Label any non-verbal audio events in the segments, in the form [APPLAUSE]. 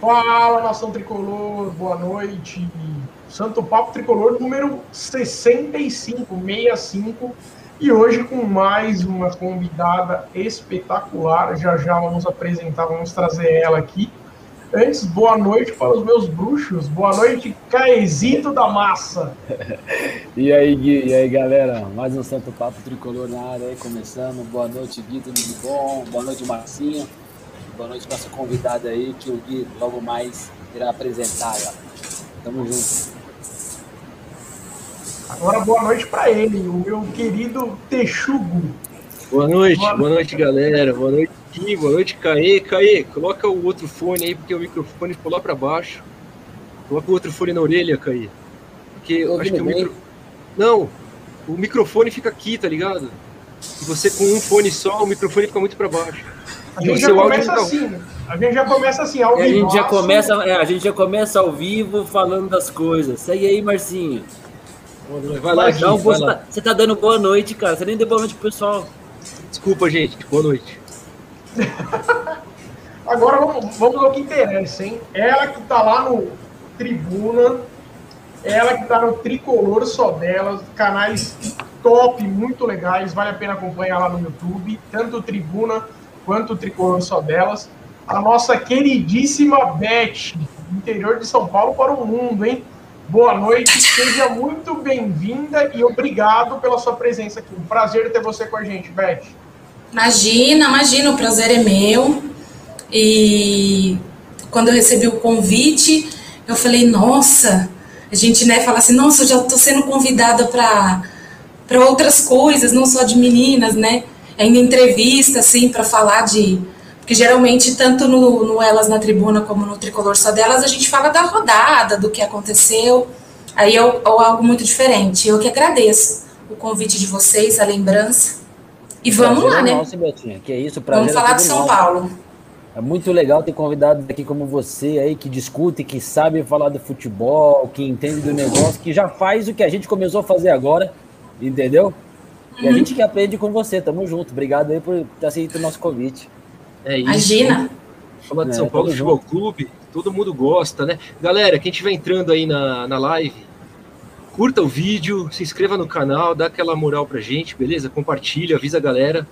Fala, nação tricolor, boa noite. Santo Papo Tricolor número 65, 65. E hoje com mais uma convidada espetacular. Já já vamos apresentar, vamos trazer ela aqui. Antes, boa noite para os meus bruxos. Boa noite, Caezito da Massa. [LAUGHS] e aí, Gui, e aí, galera? Mais um Santo Papo Tricolor na área aí, começando. Boa noite, Gui, tudo bom? Boa noite, Marcinho. Boa noite, nossa convidada aí, que o Gui logo mais irá apresentar. Ela. Tamo junto. Agora, boa noite para ele, o meu querido Texugo. Boa noite, boa, boa noite, galera. Boa noite, Gui. Boa noite, Caê. Caê, coloca o outro fone aí, porque o microfone ficou lá para baixo. Coloca o outro fone na orelha, Caê. Porque eu acho que o micro... Não, o microfone fica aqui, tá ligado? E você com um fone só, o microfone fica muito para baixo. A gente, já começa assim, a gente já começa assim, ao vivo. A gente já começa, é, a gente já começa ao vivo falando das coisas. Segue aí, Marcinho. Vai lá, Gui, vai lá. Tá, você tá dando boa noite, cara. Você nem deu boa noite pro pessoal. Desculpa, gente. Boa noite. [LAUGHS] Agora vamos, vamos ao que interessa, hein? Ela que tá lá no Tribuna, ela que tá no Tricolor só dela, canais top, muito legais, vale a pena acompanhar lá no YouTube, tanto o Tribuna quanto o tricolor só delas. A nossa queridíssima Beth, interior de São Paulo para o mundo, hein? Boa noite, seja muito bem-vinda e obrigado pela sua presença aqui. Um prazer ter você com a gente, Beth. Imagina, imagina, o prazer é meu. E quando eu recebi o convite, eu falei, nossa, a gente né, fala assim, nossa, eu já estou sendo convidada para outras coisas, não só de meninas, né? Ainda entrevista, assim, para falar de. Porque geralmente, tanto no, no Elas na Tribuna como no Tricolor Só Delas, a gente fala da rodada, do que aconteceu. Aí é, é algo muito diferente. Eu que agradeço o convite de vocês, a lembrança. E vamos lá, né? Nosso, Betinha, que é isso, vamos falar de São nosso. Paulo. É muito legal ter convidados aqui como você aí, que discute, que sabe falar do futebol, que entende do negócio, que já faz o que a gente começou a fazer agora, entendeu? E a gente que aprende com você, tamo junto. Obrigado aí por ter aceito o nosso convite. É isso. Imagina. Falar de é, São Paulo Futebol Clube, todo mundo gosta, né? Galera, quem estiver entrando aí na, na live, curta o vídeo, se inscreva no canal, dá aquela moral pra gente, beleza? Compartilha, avisa a galera.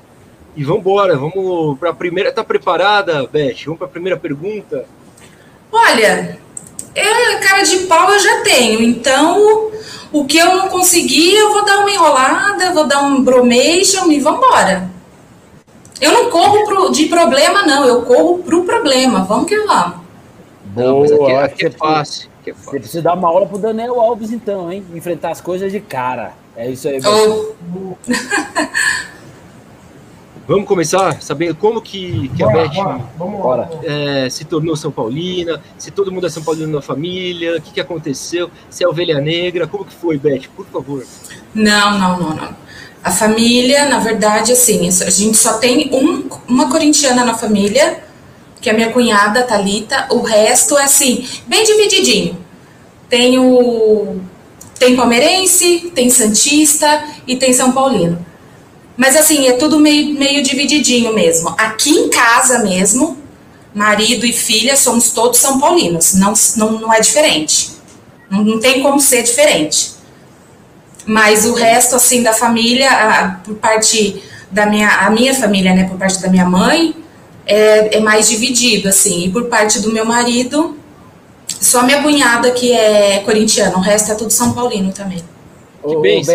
E vamos embora, vamos para a primeira. Tá preparada, Beth? Vamos para a primeira pergunta? Olha, eu, cara de pau eu já tenho, então o que eu não conseguir, eu vou dar uma enrolada, vou dar um bromation e vambora. Eu não corro pro, de problema, não, eu corro pro problema. Vamos que vamos. Boa, mas aqui, aqui é, fácil, aqui é fácil. Você precisa dar uma aula pro Daniel Alves, então, hein? Enfrentar as coisas de cara. É isso aí. Oh. [LAUGHS] Vamos começar sabendo como que, que bora, a Beth bora, vamos É, se tornou São Paulina, se todo mundo é São Paulino na família, o que, que aconteceu, se é ovelha negra, como que foi, Beth, por favor? Não, não, não, não. A família, na verdade, assim, a gente só tem um, uma corintiana na família, que é a minha cunhada, Talita. O resto é assim, bem divididinho. Tem o tem palmeirense, tem santista e tem são paulino. Mas assim, é tudo meio, meio divididinho mesmo. Aqui em casa mesmo, marido e filha somos todos São Paulinos. Não, não, não é diferente. Não, não tem como ser diferente. Mas o resto, assim, da família, a, por parte da minha, a minha família, né, por parte da minha mãe, é, é mais dividido, assim. E por parte do meu marido, só minha cunhada que é corintiana, o resto é tudo São Paulino também. Que Ô, bem, que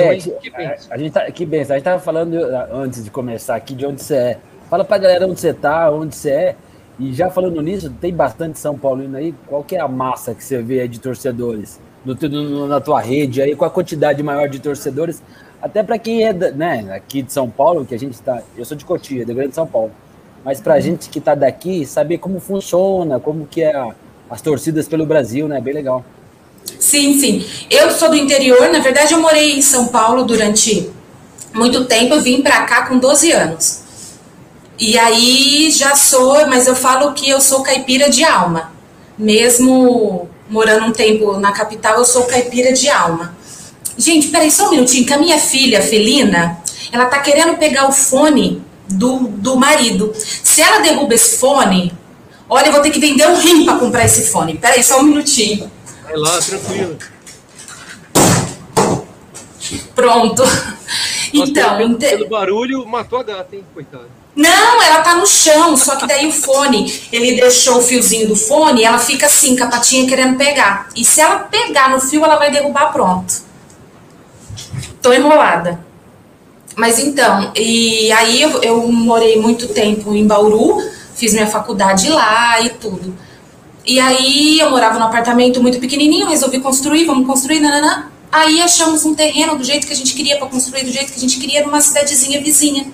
A, a, gente tá, que benção. A gente tava falando ah, antes de começar aqui de onde você é. Fala pra galera onde você tá, onde você é. E já falando nisso, tem bastante São Paulino aí. Qual que é a massa que você vê aí de torcedores? No, no, na tua rede aí, com a quantidade maior de torcedores. Até para quem é né, aqui de São Paulo, que a gente está. Eu sou de Cotia, da Grande São Paulo. Mas pra uhum. gente que tá daqui, saber como funciona, como que é a, as torcidas pelo Brasil, né? Bem legal. Sim, sim. Eu sou do interior, na verdade eu morei em São Paulo durante muito tempo, eu vim para cá com 12 anos. E aí já sou, mas eu falo que eu sou caipira de alma. Mesmo morando um tempo na capital, eu sou caipira de alma. Gente, peraí só um minutinho, que a minha filha, Felina, ela tá querendo pegar o fone do, do marido. Se ela derruba esse fone, Olha, eu vou ter que vender um rim para comprar esse fone. Pera aí, só um minutinho. Vai lá, tranquilo. Pronto. então, pelo, pelo barulho, matou a gata, hein, coitada. Não, ela tá no chão, só que daí o fone, ele deixou o fiozinho do fone e ela fica assim, com a patinha querendo pegar. E se ela pegar no fio, ela vai derrubar pronto. Tô enrolada. Mas então, e aí eu, eu morei muito tempo em Bauru, fiz minha faculdade lá e tudo. E aí eu morava num apartamento muito pequenininho, resolvi construir, vamos construir, nananã. Aí achamos um terreno do jeito que a gente queria para construir, do jeito que a gente queria, numa cidadezinha vizinha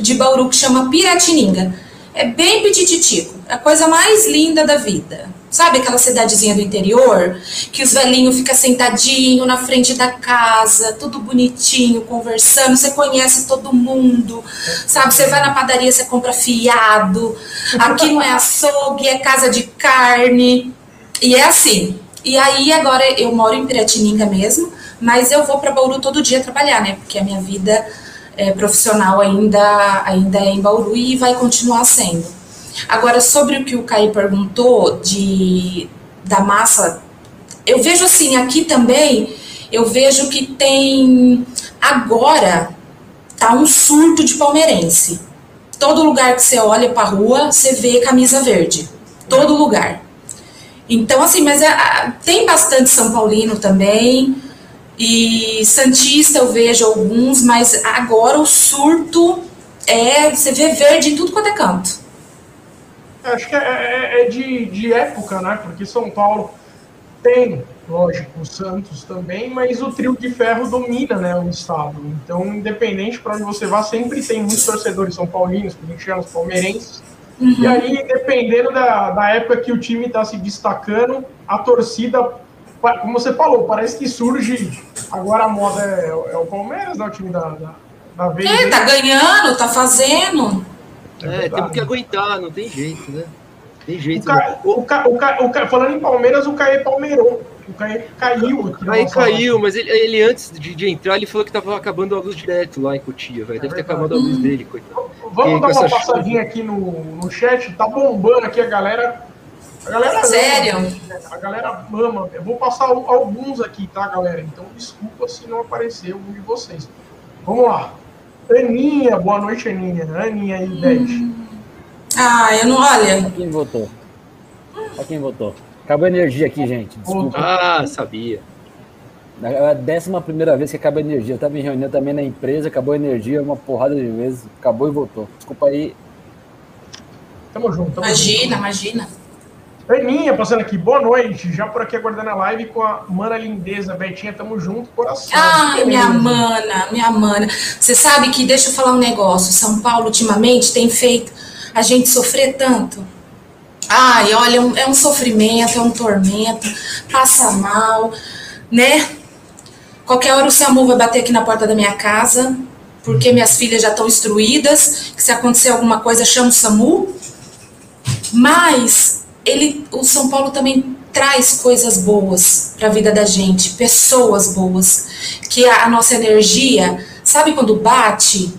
de Bauru que chama Piratininga. É bem petititico, a coisa mais linda da vida. Sabe aquela cidadezinha do interior? Que os velhinhos ficam sentadinhos na frente da casa, tudo bonitinho, conversando, você conhece todo mundo, sabe? Você vai na padaria, você compra fiado. Aqui não é açougue, é casa de carne. E é assim. E aí agora eu moro em Piratininga mesmo, mas eu vou para Bauru todo dia trabalhar, né? Porque a minha vida é, profissional ainda, ainda é em Bauru e vai continuar sendo. Agora, sobre o que o Caí perguntou de, da massa, eu vejo assim, aqui também, eu vejo que tem, agora, tá um surto de palmeirense. Todo lugar que você olha para rua, você vê camisa verde. Todo lugar. Então, assim, mas é, tem bastante São Paulino também. E Santista eu vejo alguns, mas agora o surto é. Você vê verde em tudo quanto é canto. Acho que é, é, é de, de época, né? Porque São Paulo tem, lógico, o Santos também, mas o trio de ferro domina né, o estado. Então, independente para onde você vá, sempre tem muitos torcedores são paulinos, corintianos, palmeirenses. Uhum. E aí, dependendo da, da época que o time está se destacando, a torcida como você falou, parece que surge. Agora a moda é, é o Palmeiras, né? O time da, da, da vez. É, tá ganhando, tá fazendo. É, é temos que aguentar, não tem jeito, né? Tem jeito. O, ca, o, ca, o, ca, o ca, falando em Palmeiras, o Caê palmeirou. O Caê caiu aqui. Caê caiu, mas ele, ele antes de, de, entrar, ele falou que tava acabando a luz direto lá em Cotia, velho. Deve é ter acabado a luz dele, coitado. Vamos dar uma passadinha chuva. aqui no, no chat. Tá bombando aqui a galera a galera Sério? Ama, a galera ama. Eu vou passar alguns aqui, tá, galera? Então desculpa se não apareceu um de vocês. Vamos lá. Aninha, boa noite, Aninha. Aninha e Beth. Hum. Ah, eu não. Olha. Quem votou? Pra quem votou? Acabou a energia aqui, gente. Desculpa. Ah, sabia. É a décima primeira vez que acaba a energia. Eu tava em reunião também na empresa, acabou a energia uma porrada de vezes, acabou e voltou. Desculpa aí. Tamo junto. Tamo imagina, junto. imagina. Aninha passando aqui, boa noite. Já por aqui aguardando a live com a mana lindeza. Betinha, tamo junto, coração. Ai, minha mana, minha mana. Você sabe que, deixa eu falar um negócio. São Paulo, ultimamente, tem feito a gente sofrer tanto. Ai, olha, é um sofrimento, é um tormento, passa mal, né? Qualquer hora o SAMU vai bater aqui na porta da minha casa, porque minhas filhas já estão instruídas, que se acontecer alguma coisa, chama o SAMU. Mas ele, o São Paulo também traz coisas boas para a vida da gente, pessoas boas, que a, a nossa energia, sabe quando bate?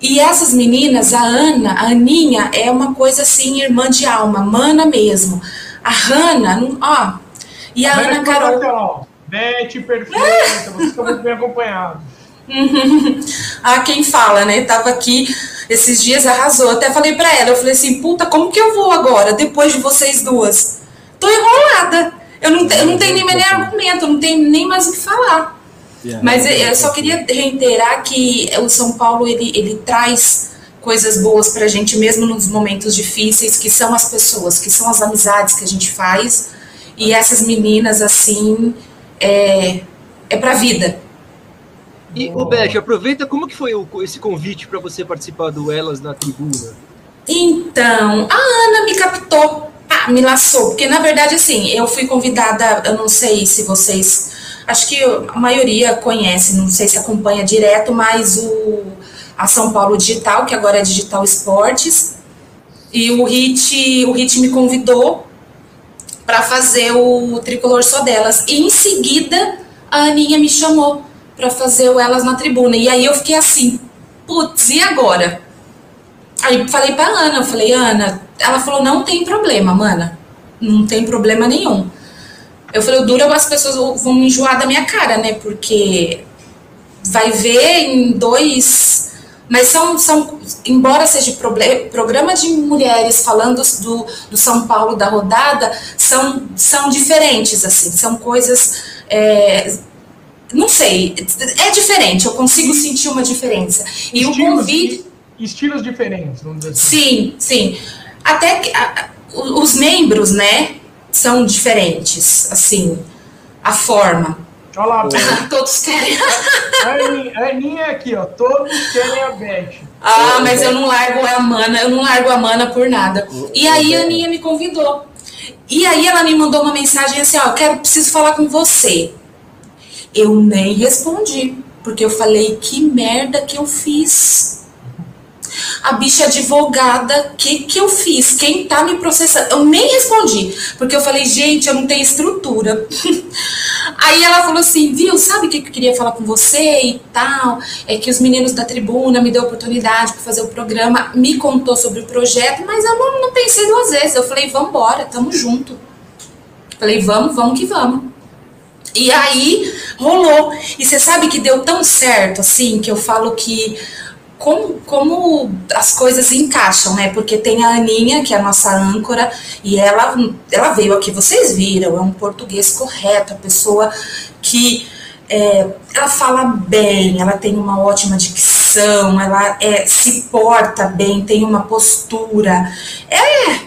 E essas meninas, a Ana, a Aninha, é uma coisa assim, irmã de alma, mana mesmo. A Hanna, ó, e a, a Ana Carol. Beth, perfeita, vocês estão muito bem acompanhados. Ah, quem fala, né? Tava aqui esses dias, arrasou. Até falei para ela, eu falei assim, puta, como que eu vou agora, depois de vocês duas? Tô enrolada. Eu não, eu não tenho nem mais nem argumento, eu não tenho nem mais o que falar. Mas eu só queria reiterar que o São Paulo, ele, ele traz coisas boas pra gente, mesmo nos momentos difíceis, que são as pessoas, que são as amizades que a gente faz. E essas meninas, assim, é, é pra vida e, o Beth, aproveita como que foi o, esse convite para você participar do Elas na Tribuna? Então, a Ana me captou, ah, me laçou, porque na verdade, assim, eu fui convidada, eu não sei se vocês, acho que a maioria conhece, não sei se acompanha direto, mas o a São Paulo Digital, que agora é Digital Esportes, e o Hit, o Hit me convidou para fazer o Tricolor Só Delas, e em seguida a Aninha me chamou para fazer o Elas na Tribuna. E aí eu fiquei assim, putz, e agora? Aí falei pra Ana, eu falei, Ana, ela falou, não tem problema, mana. Não tem problema nenhum. Eu falei, o duro é as pessoas vão enjoar da minha cara, né? Porque vai ver em dois. Mas são, são embora seja programa de mulheres falando do, do São Paulo da rodada, são, são diferentes, assim, são coisas. É, não sei, é diferente, eu consigo sentir uma diferença. E estilos, o convite. Estilos diferentes, vamos dizer assim. Sim, sim. Até que a, os membros, né, são diferentes, assim, a forma. Olha lá, [LAUGHS] Beth. Todos querem. A Aninha aqui, ó. Todos querem a Beth. Ah, mas eu não largo a mana, eu não largo a mana por nada. E aí a Aninha me convidou. E aí ela me mandou uma mensagem assim, ó, quero, preciso falar com você. Eu nem respondi, porque eu falei, que merda que eu fiz a bicha advogada, que que eu fiz? Quem tá me processando? Eu nem respondi, porque eu falei, gente, eu não tenho estrutura. [LAUGHS] Aí ela falou assim, viu, sabe o que eu queria falar com você e tal? É que os meninos da tribuna me deu oportunidade para fazer o programa, me contou sobre o projeto, mas eu não, não pensei duas vezes. Eu falei, vamos embora, tamo junto. Falei, vamos, vamos que vamos. E aí rolou. E você sabe que deu tão certo assim que eu falo que como, como as coisas encaixam, né? Porque tem a Aninha, que é a nossa âncora, e ela, ela veio aqui, vocês viram, é um português correto, a pessoa que é, ela fala bem, ela tem uma ótima dicção, ela é, se porta bem, tem uma postura. É,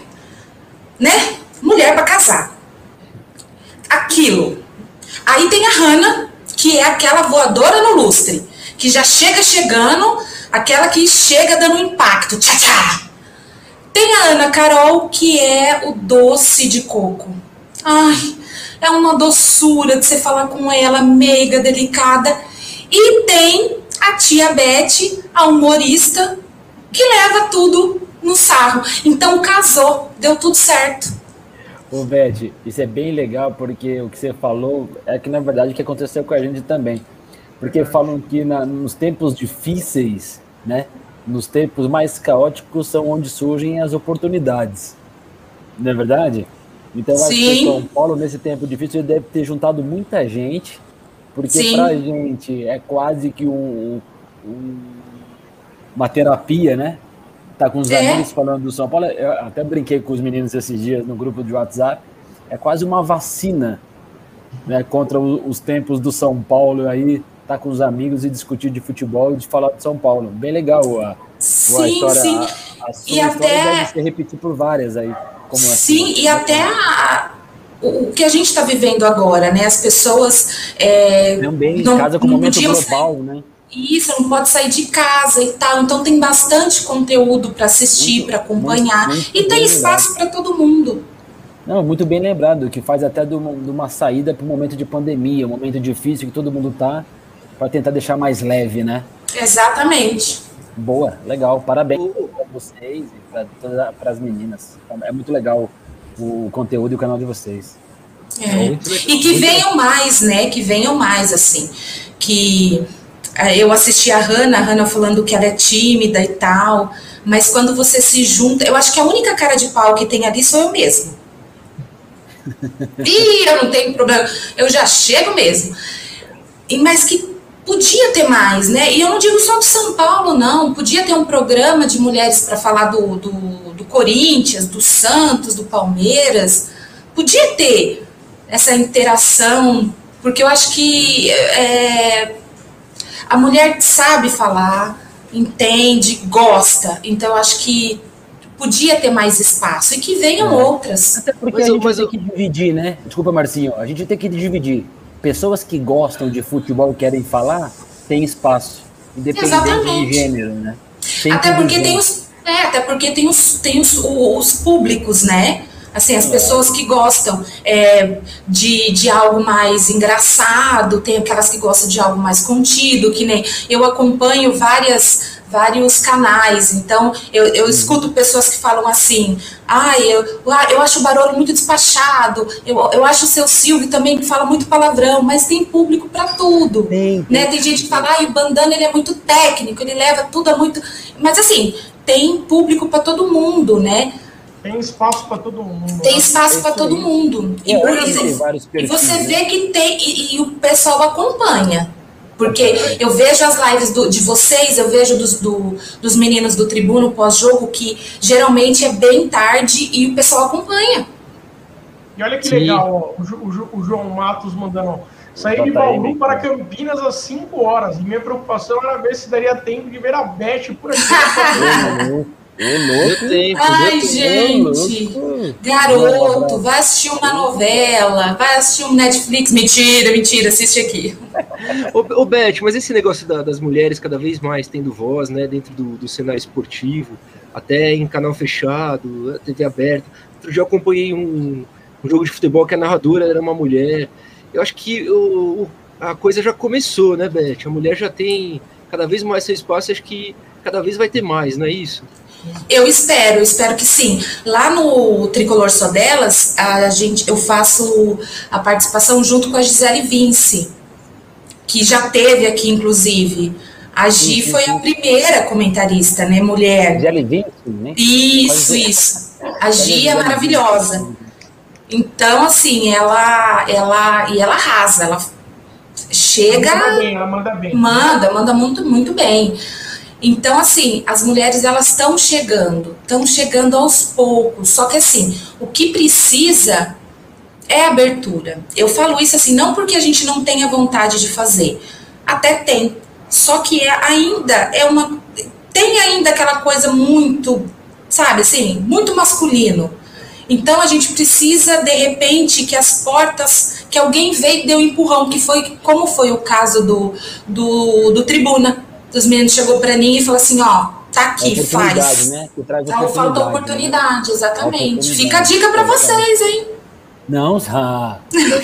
né? Mulher para casar. Aquilo. Aí tem a Hannah, que é aquela voadora no lustre, que já chega chegando aquela que chega dando impacto. Tchá, tchá. Tem a Ana Carol, que é o doce de coco. Ai, é uma doçura de você falar com ela, meiga, delicada. E tem a tia Beth, a humorista, que leva tudo no sarro. Então casou, deu tudo certo. Ô, Beth, isso é bem legal porque o que você falou é que na verdade o que aconteceu com a gente também. Porque falam que na, nos tempos difíceis né? Nos tempos mais caóticos são onde surgem as oportunidades. Não é verdade? Então, eu acho que São Paulo, nesse tempo difícil, deve ter juntado muita gente, porque para a gente é quase que um, um, uma terapia, né? Tá com os é. amigos falando do São Paulo. Eu até brinquei com os meninos esses dias no grupo de WhatsApp. É quase uma vacina né, contra os tempos do São Paulo aí tá com os amigos e discutir de futebol e de falar de São Paulo. Bem legal a, sim, a história. Sim. A, a sua e até... deve por várias aí. Como sim, e até a, o que a gente está vivendo agora, né? As pessoas é, também não, em casa com o momento global, sair, Isso, não pode sair de casa e tal. Então tem bastante conteúdo para assistir, para acompanhar muito, muito e tem espaço para todo mundo. Não, muito bem lembrado, que faz até de uma, de uma saída para um momento de pandemia, um momento difícil que todo mundo está para tentar deixar mais leve, né? Exatamente. Boa, legal. Parabéns para vocês e para as meninas. É muito legal o conteúdo e o canal de vocês. É. E que venham mais, né? Que venham mais, assim. Que é, eu assisti a Hannah, a Hannah falando que ela é tímida e tal, mas quando você se junta, eu acho que a única cara de pau que tem ali sou eu mesmo. [LAUGHS] Ih, eu não tenho problema, eu já chego mesmo. E, mas que podia ter mais, né? E eu não digo só do São Paulo, não. Podia ter um programa de mulheres para falar do, do, do, Corinthians, do Santos, do Palmeiras. Podia ter essa interação, porque eu acho que é, a mulher sabe falar, entende, gosta. Então acho que podia ter mais espaço e que venham é. outras. Até porque mas a gente mas tem que dividir, né? Desculpa, Marcinho. A gente tem que dividir pessoas que gostam de futebol e querem falar, tem espaço, independente Exatamente. de gênero, né? Tem até porque tem os, é, até porque tem os, tem os, os públicos, né? Assim, as pessoas que gostam é, de, de algo mais engraçado, tem aquelas que gostam de algo mais contido, que nem eu acompanho várias vários canais. Então, eu, eu uhum. escuto pessoas que falam assim: ai, eu, ah, eu acho o Barolo muito despachado, eu, eu acho o seu Silvio também que fala muito palavrão, mas tem público para tudo. Tem, né? tem gente que fala: ai, o Bandana ele é muito técnico, ele leva tudo a muito. Mas assim. tem público para todo mundo, né? Tem espaço para todo mundo. Tem né? espaço para todo mundo. E, é, e, e, você vê que tem, e, e, o pessoal acompanha. Porque eu vejo as lives do, de vocês, eu vejo dos, do, dos meninos do tribuno pós-jogo, que geralmente é bem tarde e o pessoal acompanha. E olha que Sim. legal, ó, o, o, o, João Matos mandando, saí de Bauru para Campinas às 5 horas, e minha preocupação era ver se daria tempo de ver a Beth por aqui. [LAUGHS] É louco. Tempo, Ai, gente. Garoto, vai assistir uma novela, vai assistir um Netflix. Mentira, mentira, assiste aqui. Ô, ô Beth, mas esse negócio da, das mulheres cada vez mais tendo voz, né, dentro do, do cenário esportivo, até em canal fechado, TV aberta. Outro dia eu acompanhei um, um jogo de futebol que a narradora era uma mulher. Eu acho que o, a coisa já começou, né, Beth? A mulher já tem cada vez mais seu espaço, acho que cada vez vai ter mais, não é isso? Eu espero, espero que sim. Lá no Tricolor Só Delas, a gente, eu faço a participação junto com a Gisele Vince, que já teve aqui, inclusive. A Gi foi a primeira comentarista, né, mulher. Gisele Vince, né? Isso, isso. A Gi é maravilhosa. Então, assim, ela, ela, e ela arrasa, ela chega... Ela manda bem, ela manda bem. Manda, manda muito, muito bem. Então, assim, as mulheres elas estão chegando, estão chegando aos poucos. Só que assim, o que precisa é abertura. Eu falo isso assim, não porque a gente não tenha vontade de fazer, até tem. Só que é, ainda é uma tem ainda aquela coisa muito, sabe, assim, muito masculino. Então a gente precisa de repente que as portas, que alguém veio e deu um empurrão, que foi como foi o caso do, do, do Tribuna dos meninos chegou para mim e falou assim, ó, tá aqui, faz. Né? Então falta oportunidade, né? exatamente. Oportunidade. Fica a dica para vocês, hein? Não, ah,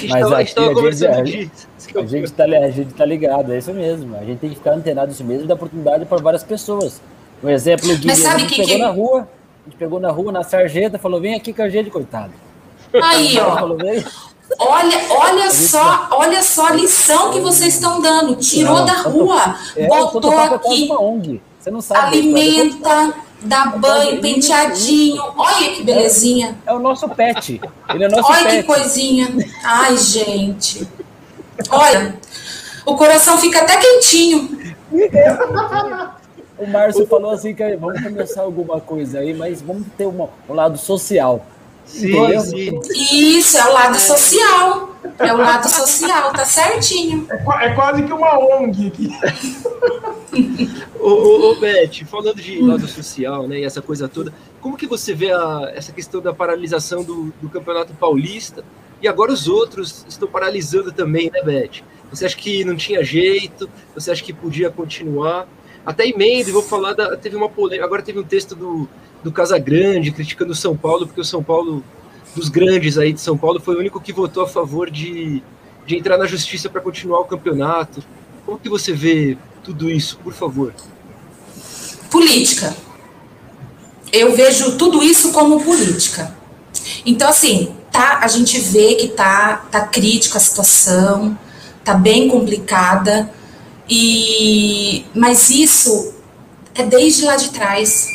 mas aqui a gente, a, gente, a, gente tá, a gente tá ligado, é isso mesmo. A gente tem que ficar antenado isso mesmo, dar oportunidade para várias pessoas. Um exemplo, o Guilherme, a gente que, pegou que... na rua, a gente pegou na rua, na sarjeta, falou, vem aqui com a gente, coitado. Aí, ó. Falou, Olha, olha só, olha só a lição que vocês estão dando. Tirou não, da rua, é, botou aqui, Você não sabe alimenta, dá banho, penteadinho. Olha que belezinha. É, é, o nosso pet. Ele é nosso olha pet. que coisinha. Ai, gente. Olha, o coração fica até quentinho. O Márcio falou assim que vamos começar alguma coisa aí, mas vamos ter uma, um lado social. Sim, sim. Isso, é o lado social. É o lado social, tá certinho. É, é quase que uma ONG aqui. [LAUGHS] ô, ô, ô, Beth, falando de lado social, né, e essa coisa toda, como que você vê a, essa questão da paralisação do, do Campeonato Paulista? E agora os outros estão paralisando também, né, Beth? Você acha que não tinha jeito? Você acha que podia continuar? Até emenda, vou falar da. Teve uma polêmica. Agora teve um texto do, do Casagrande criticando o São Paulo, porque o São Paulo, dos grandes aí de São Paulo, foi o único que votou a favor de, de entrar na justiça para continuar o campeonato. Como que você vê tudo isso, por favor? Política. Eu vejo tudo isso como política. Então, assim, tá, a gente vê que tá, tá crítica a situação, tá bem complicada e, mas isso é desde lá de trás.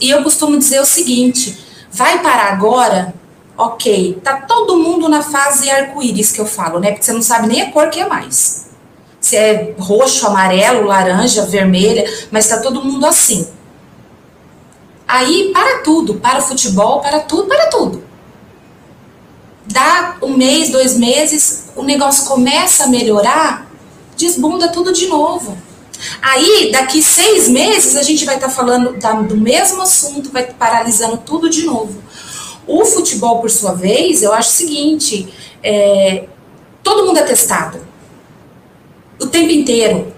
E eu costumo dizer o seguinte: vai parar agora? Ok, tá todo mundo na fase arco-íris que eu falo, né? Porque você não sabe nem a cor que é mais. Se é roxo, amarelo, laranja, vermelha, mas tá todo mundo assim. Aí para tudo, para o futebol, para tudo, para tudo. Dá um mês, dois meses, o negócio começa a melhorar, desbunda tudo de novo. Aí, daqui seis meses, a gente vai estar tá falando da, do mesmo assunto, vai paralisando tudo de novo. O futebol, por sua vez, eu acho o seguinte: é, todo mundo é testado o tempo inteiro.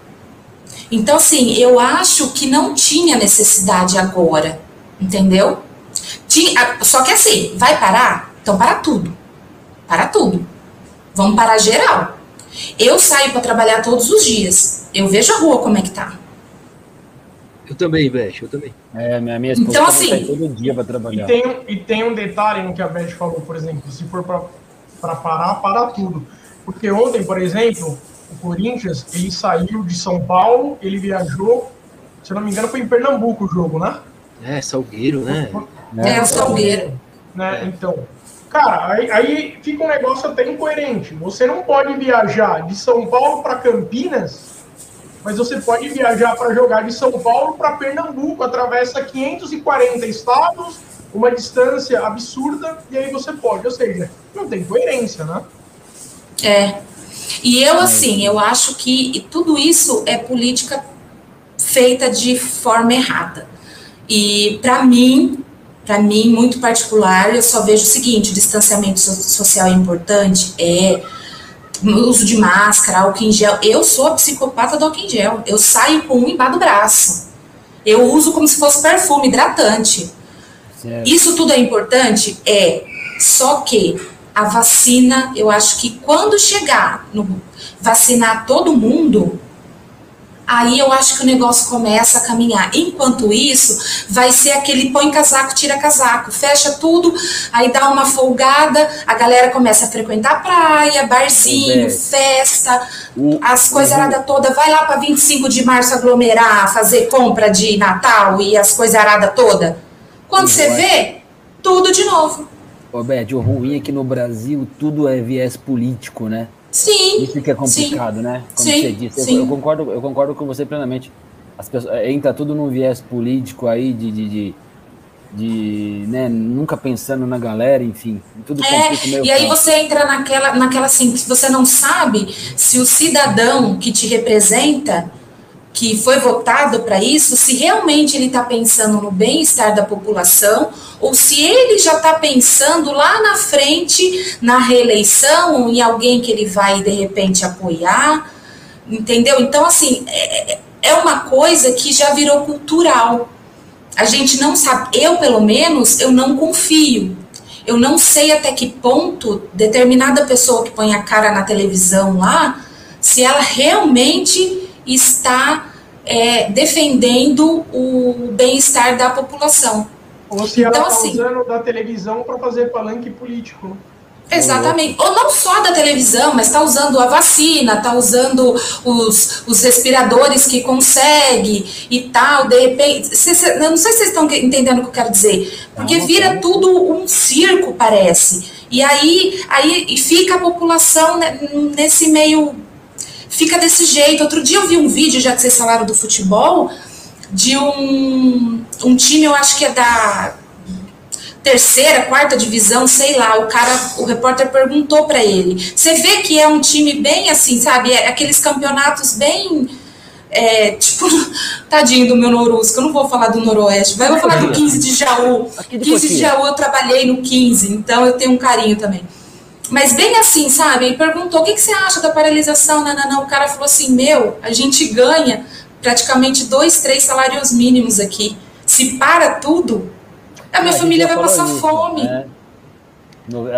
Então, assim, eu acho que não tinha necessidade agora, entendeu? Tinha, só que assim, vai parar? Então, para tudo. Para tudo. Vamos parar geral. Eu saio para trabalhar todos os dias. Eu vejo a rua como é que tá. Eu também, Beth, eu também. É, minha, minha esposa então, assim, todo dia para trabalhar. E tem, e tem um detalhe no que a Beth falou, por exemplo, se for para parar, para tudo. Porque ontem, por exemplo, o Corinthians, ele saiu de São Paulo, ele viajou, se eu não me engano, foi em Pernambuco o jogo, né? É, Salgueiro, né? É, o Salgueiro. Né? Então, cara, aí, aí fica um negócio até incoerente. Você não pode viajar de São Paulo para Campinas, mas você pode viajar para jogar de São Paulo para Pernambuco, atravessa 540 estados, uma distância absurda, e aí você pode. Ou seja, não tem coerência, né? É. E eu, assim, eu acho que tudo isso é política feita de forma errada. E, para mim, para mim, muito particular, eu só vejo o seguinte: distanciamento social é importante, é uso de máscara, álcool em gel. Eu sou a psicopata do álcool em gel. Eu saio com um embaixo do braço. Eu uso como se fosse perfume hidratante. Certo. Isso tudo é importante? É. Só que a vacina, eu acho que quando chegar no vacinar todo mundo, aí eu acho que o negócio começa a caminhar. Enquanto isso, vai ser aquele põe casaco, tira casaco, fecha tudo, aí dá uma folgada, a galera começa a frequentar praia, barzinho, festa, as coisas arada toda, vai lá para 25 de março aglomerar, fazer compra de Natal e as coisas arada toda. Quando você vê, tudo de novo. Roberto, o ruim é que no Brasil tudo é viés político, né? Sim. Isso que é complicado, sim, né? Como sim, você disse. Sim. Eu, eu, concordo, eu concordo com você plenamente. As pessoas, é, entra tudo num viés político aí de, de, de, de né, nunca pensando na galera, enfim. Tudo é, e aí você entra naquela, naquela assim, que você não sabe se o cidadão que te representa que foi votado para isso, se realmente ele está pensando no bem-estar da população ou se ele já está pensando lá na frente na reeleição em alguém que ele vai de repente apoiar, entendeu? Então assim é, é, uma coisa que já virou cultural. A gente não sabe, eu pelo menos eu não confio. Eu não sei até que ponto determinada pessoa que põe a cara na televisão lá, se ela realmente está é, defendendo o bem-estar da população. Ou se ela está então, assim, usando da televisão para fazer palanque político. Exatamente. Ou não só da televisão, mas está usando a vacina, está usando os, os respiradores que consegue e tal. De repente. Cê, não sei se vocês estão entendendo o que eu quero dizer. Porque vira tudo um circo, parece. E aí, aí fica a população nesse meio fica desse jeito. Outro dia eu vi um vídeo, já que vocês falaram do futebol, de um, um time, eu acho que é da terceira, quarta divisão, sei lá, o cara, o repórter perguntou para ele. Você vê que é um time bem assim, sabe? É aqueles campeonatos bem é, tipo, [LAUGHS] tadinho do meu Norusco, eu não vou falar do Noroeste, mas eu vou falar do 15 de Jaú. 15 de Jaú eu trabalhei no 15, então eu tenho um carinho também. Mas bem assim, sabe? Ele perguntou: o que, que você acha da paralisação? Não, não, não. O cara falou assim: meu, a gente ganha praticamente dois, três salários mínimos aqui. Se para tudo, a minha a família vai passar isso, fome. Né?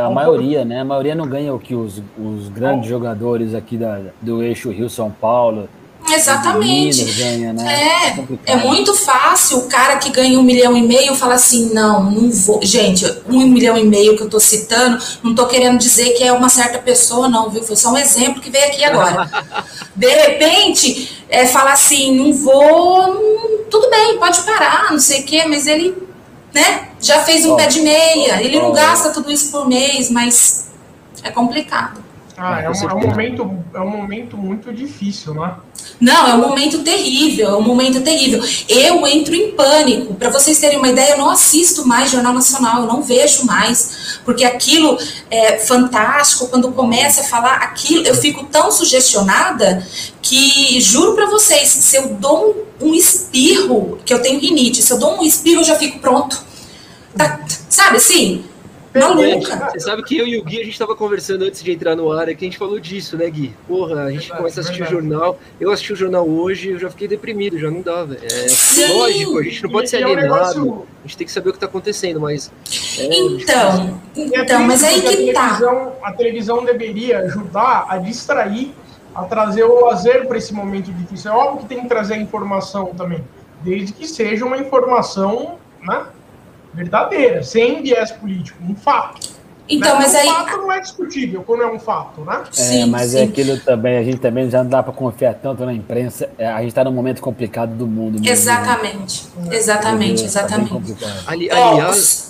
A maioria, né? A maioria não ganha o que os, os grandes jogadores aqui da, do eixo Rio-São Paulo, Exatamente. Ganha, né? É, é, é muito fácil o cara que ganha um milhão e meio falar assim, não, não vou. Gente, um milhão e meio que eu tô citando, não tô querendo dizer que é uma certa pessoa, não, viu? Foi só um exemplo que veio aqui agora. [LAUGHS] De repente, é, falar assim, não vou, tudo bem, pode parar, não sei o quê, mas ele, né, já fez um oh, pé de meia, ele oh, não gasta tudo isso por mês, mas é complicado. Ah, é um, é um, momento, é um momento muito difícil, né? Não, é um momento terrível, é um momento terrível. Eu entro em pânico. Para vocês terem uma ideia, eu não assisto mais Jornal Nacional, eu não vejo mais, porque aquilo é fantástico. Quando começa a falar aquilo, eu fico tão sugestionada que juro para vocês, se eu dou um, um espirro, que eu tenho rinite, se eu dou um espirro, eu já fico pronto. Tá, sabe assim? Maluca. Você sabe que eu e o Gui, a gente estava conversando antes de entrar no ar, que a gente falou disso, né, Gui? Porra, a gente verdade, começa a assistir verdade. o jornal. Eu assisti o jornal hoje, eu já fiquei deprimido, já não dá, velho. É lógico, a gente não pode e, ser alienado. É um negócio... A gente tem que saber o que está acontecendo, mas. É, então, então, mas aí que tá. A televisão deveria ajudar a distrair, a trazer o lazer para esse momento difícil. É óbvio que tem que trazer informação também, desde que seja uma informação, né? Verdadeira, sem viés político, um fato. Então, mas, mas aí. Fato não é discutível quando é um fato, né? É, sim, mas é sim. é aquilo também, a gente também já não dá para confiar tanto na imprensa. É, a gente está num momento complicado do mundo. Mesmo, exatamente, né? exatamente, exatamente. Tá Ali, aliás.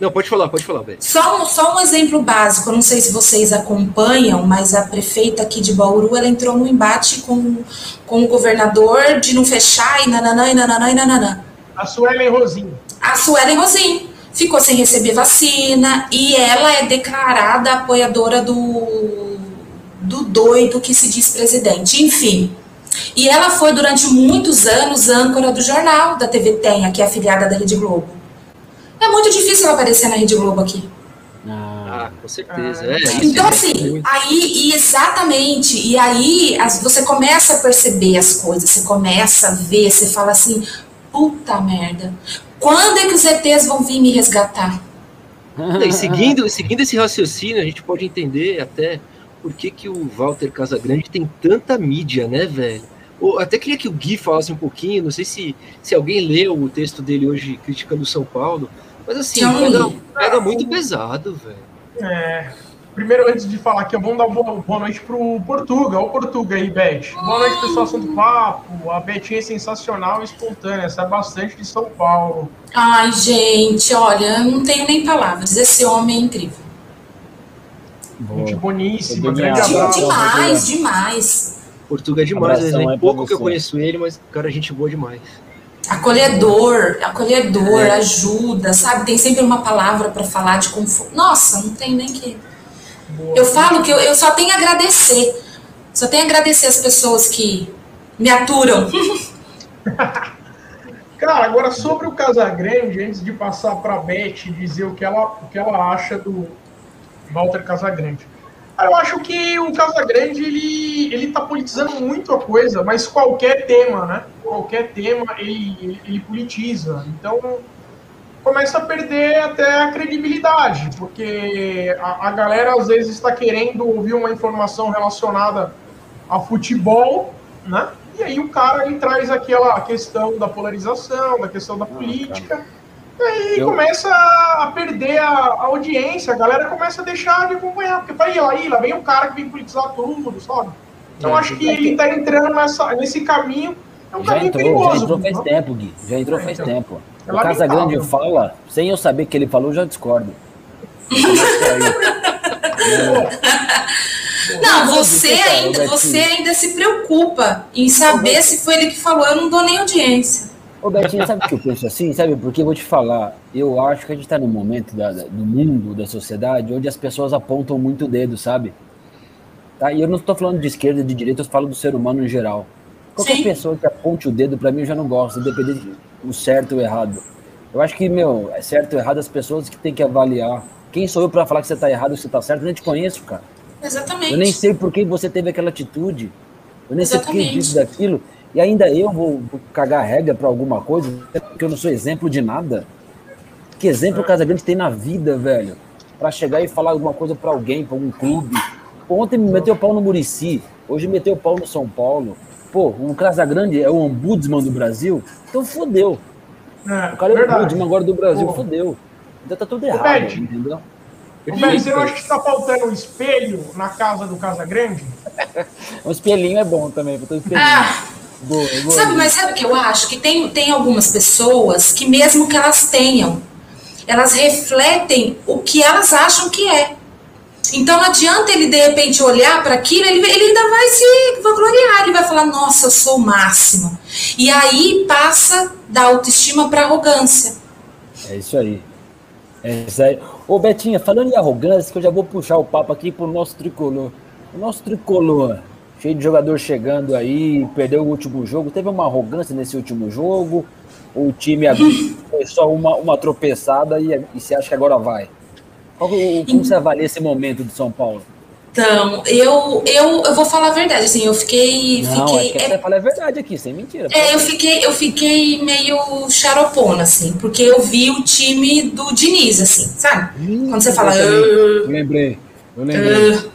Não, pode falar, pode falar, Beth. Só, só um exemplo básico, eu não sei se vocês acompanham, mas a prefeita aqui de Bauru, ela entrou num embate com, com o governador de não fechar e nananã, e nananã, e nananã. A Suelen Rosinho. A Suelen Rosinho. Ficou sem receber vacina e ela é declarada apoiadora do, do doido que se diz presidente. Enfim, e ela foi durante muitos anos âncora do jornal da TV Tenha, que é afiliada da Rede Globo. É muito difícil ela aparecer na Rede Globo aqui. Ah, com certeza. É, então, assim, aí, e exatamente, e aí as, você começa a perceber as coisas, você começa a ver, você fala assim, puta merda, quando é que os ETs vão vir me resgatar? E seguindo, seguindo esse raciocínio, a gente pode entender até por que, que o Walter Casagrande tem tanta mídia, né, velho? Ou, até queria que o Gui falasse um pouquinho, não sei se, se alguém leu o texto dele hoje criticando o São Paulo, mas assim, pega, pega muito pesado, velho. É. Primeiro, antes de falar aqui, vamos dar boa, boa noite pro Portuga. Ô, Portuga aí, Beth. Boa noite, pessoal do papo. A Betinha é sensacional e espontânea, sabe bastante de São Paulo. Ai, gente, olha, eu não tenho nem palavras. Esse homem é incrível. Boa. Gente boníssima, grande abraço. Demais, demais. Portuga é demais, né? pouco que eu conheço ele, mas, cara, gente boa demais acolhedor, acolhedor, é. ajuda, sabe? Tem sempre uma palavra para falar de conforto. Nossa, não tem nem que. Eu falo que eu, eu só tenho a agradecer. Só tenho a agradecer as pessoas que me aturam. [LAUGHS] Cara, agora sobre o Casagrande, antes de passar para a Beth dizer o que ela, o que ela acha do Walter Casagrande. Eu acho que o Casagrande ele ele está politizando muito a coisa, mas qualquer tema, né? Qualquer tema ele, ele, ele politiza. Então começa a perder até a credibilidade, porque a, a galera às vezes está querendo ouvir uma informação relacionada a futebol, né? E aí o cara ele traz aquela questão da polarização, da questão da ah, política. E aí eu... começa a perder a, a, audiência, a galera começa a deixar de acompanhar, porque vai aí, lá vem um cara que vem politizar tudo, sabe? Então é, acho que ele está entrando nessa, nesse caminho, é um já caminho entrou, perigoso. Já entrou faz tempo, Gui, já entrou é, faz então, tempo. É o Casagrande fala, sem eu saber que ele falou, eu já discordo. [LAUGHS] Não, você ainda, você ainda se preocupa em saber se foi ele que falou, eu não dou nem audiência. Ô Betinho, sabe o que eu penso assim? Sabe, porque eu vou te falar, eu acho que a gente está num momento da, da, do mundo, da sociedade, onde as pessoas apontam muito o dedo, sabe? Tá? E eu não estou falando de esquerda, de direita, eu falo do ser humano em geral. Qualquer Sim. pessoa que aponte o dedo, para mim, eu já não gosto, independente do certo ou errado. Eu acho que, meu, é certo ou errado as pessoas que têm que avaliar. Quem sou eu para falar que você está errado ou que você está certo? Eu nem te conheço, cara. Exatamente. Eu nem sei por que você teve aquela atitude. Eu nem Exatamente. sei por que disso, daquilo. E ainda eu vou, cagar regra para alguma coisa, porque eu não sou exemplo de nada. Que exemplo o Casagrande tem na vida, velho? Para chegar e falar alguma coisa para alguém, para algum clube. Ontem me meteu pau no Murici, hoje meteu pau no São Paulo. Pô, o Casagrande é o ombudsman do Brasil, então fodeu. É, o cara é o ombudsman agora do Brasil, Pô. fodeu. Então tá tudo errado, Pede. entendeu? Ô, você não acha que está faltando um espelho na casa do Casagrande? [LAUGHS] um espelhinho é bom também, um espelhinho. Ah. Boa, boa. Sabe, mas sabe o que eu acho? Que tem, tem algumas pessoas que, mesmo que elas tenham, elas refletem o que elas acham que é. Então não adianta ele de repente olhar para aquilo, ele, ele ainda vai se vangloriar, ele vai falar, nossa, eu sou o máximo. E aí passa da autoestima para arrogância. É isso aí. É isso aí. Ô Betinha, falando em arrogância, que eu já vou puxar o papo aqui pro nosso tricolor. O nosso tricolor cheio de jogador chegando aí, perdeu o último jogo. Teve uma arrogância nesse último jogo? O time [LAUGHS] foi só uma, uma tropeçada e, e você acha que agora vai? Qual, como você avalia esse momento de São Paulo? Então, eu, eu, eu vou falar a verdade, assim, eu fiquei. Não, fiquei, é você fala a verdade aqui, sem mentira. É, eu fiquei, eu fiquei meio xaropona, assim, porque eu vi o time do Diniz, assim, sabe? Hum, Quando você fala. Eu, lembrei, eu lembrei. Uh,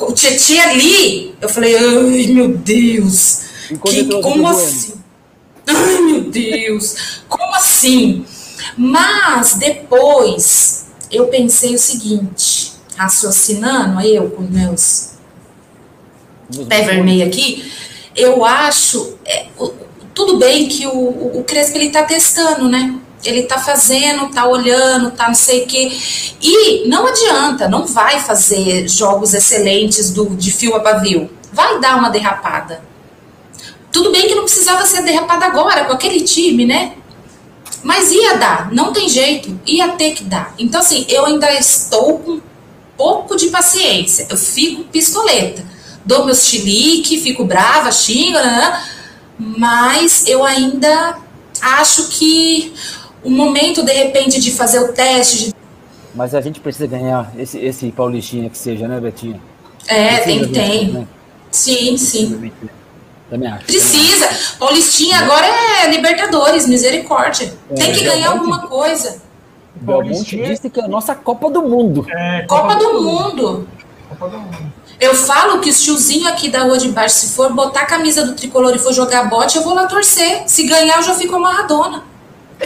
o Tietchan ali, eu falei, ai meu Deus, que, como assim? Ai meu Deus, como assim? Mas depois eu pensei o seguinte: raciocinando, eu com meus pé vermelho aqui, eu acho, é, tudo bem que o, o Crespo ele tá testando, né? Ele tá fazendo, tá olhando, tá não sei o quê. E não adianta, não vai fazer jogos excelentes do, de fio a pavio. Vai dar uma derrapada. Tudo bem que não precisava ser derrapada agora com aquele time, né? Mas ia dar, não tem jeito, ia ter que dar. Então, assim, eu ainda estou com um pouco de paciência. Eu fico pistoleta. Dou meus chilique, fico brava, xingo, né? né, mas eu ainda acho que o momento, de repente, de fazer o teste. De... Mas a gente precisa ganhar esse, esse Paulistinha que seja, né, Betinha? É, tem, tem. Né? Sim, sim. Também acho. Precisa. Paulistinha agora é Libertadores, misericórdia. É, tem que ganhar alguma coisa. Belmonte disse que é a nossa Copa do Mundo. É, Copa, Copa do, do mundo. Copa do Mundo. Eu falo que o tiozinho aqui da rua de baixo, se for botar a camisa do tricolor e for jogar bote, eu vou lá torcer. Se ganhar, eu já fico amarradona. [LAUGHS]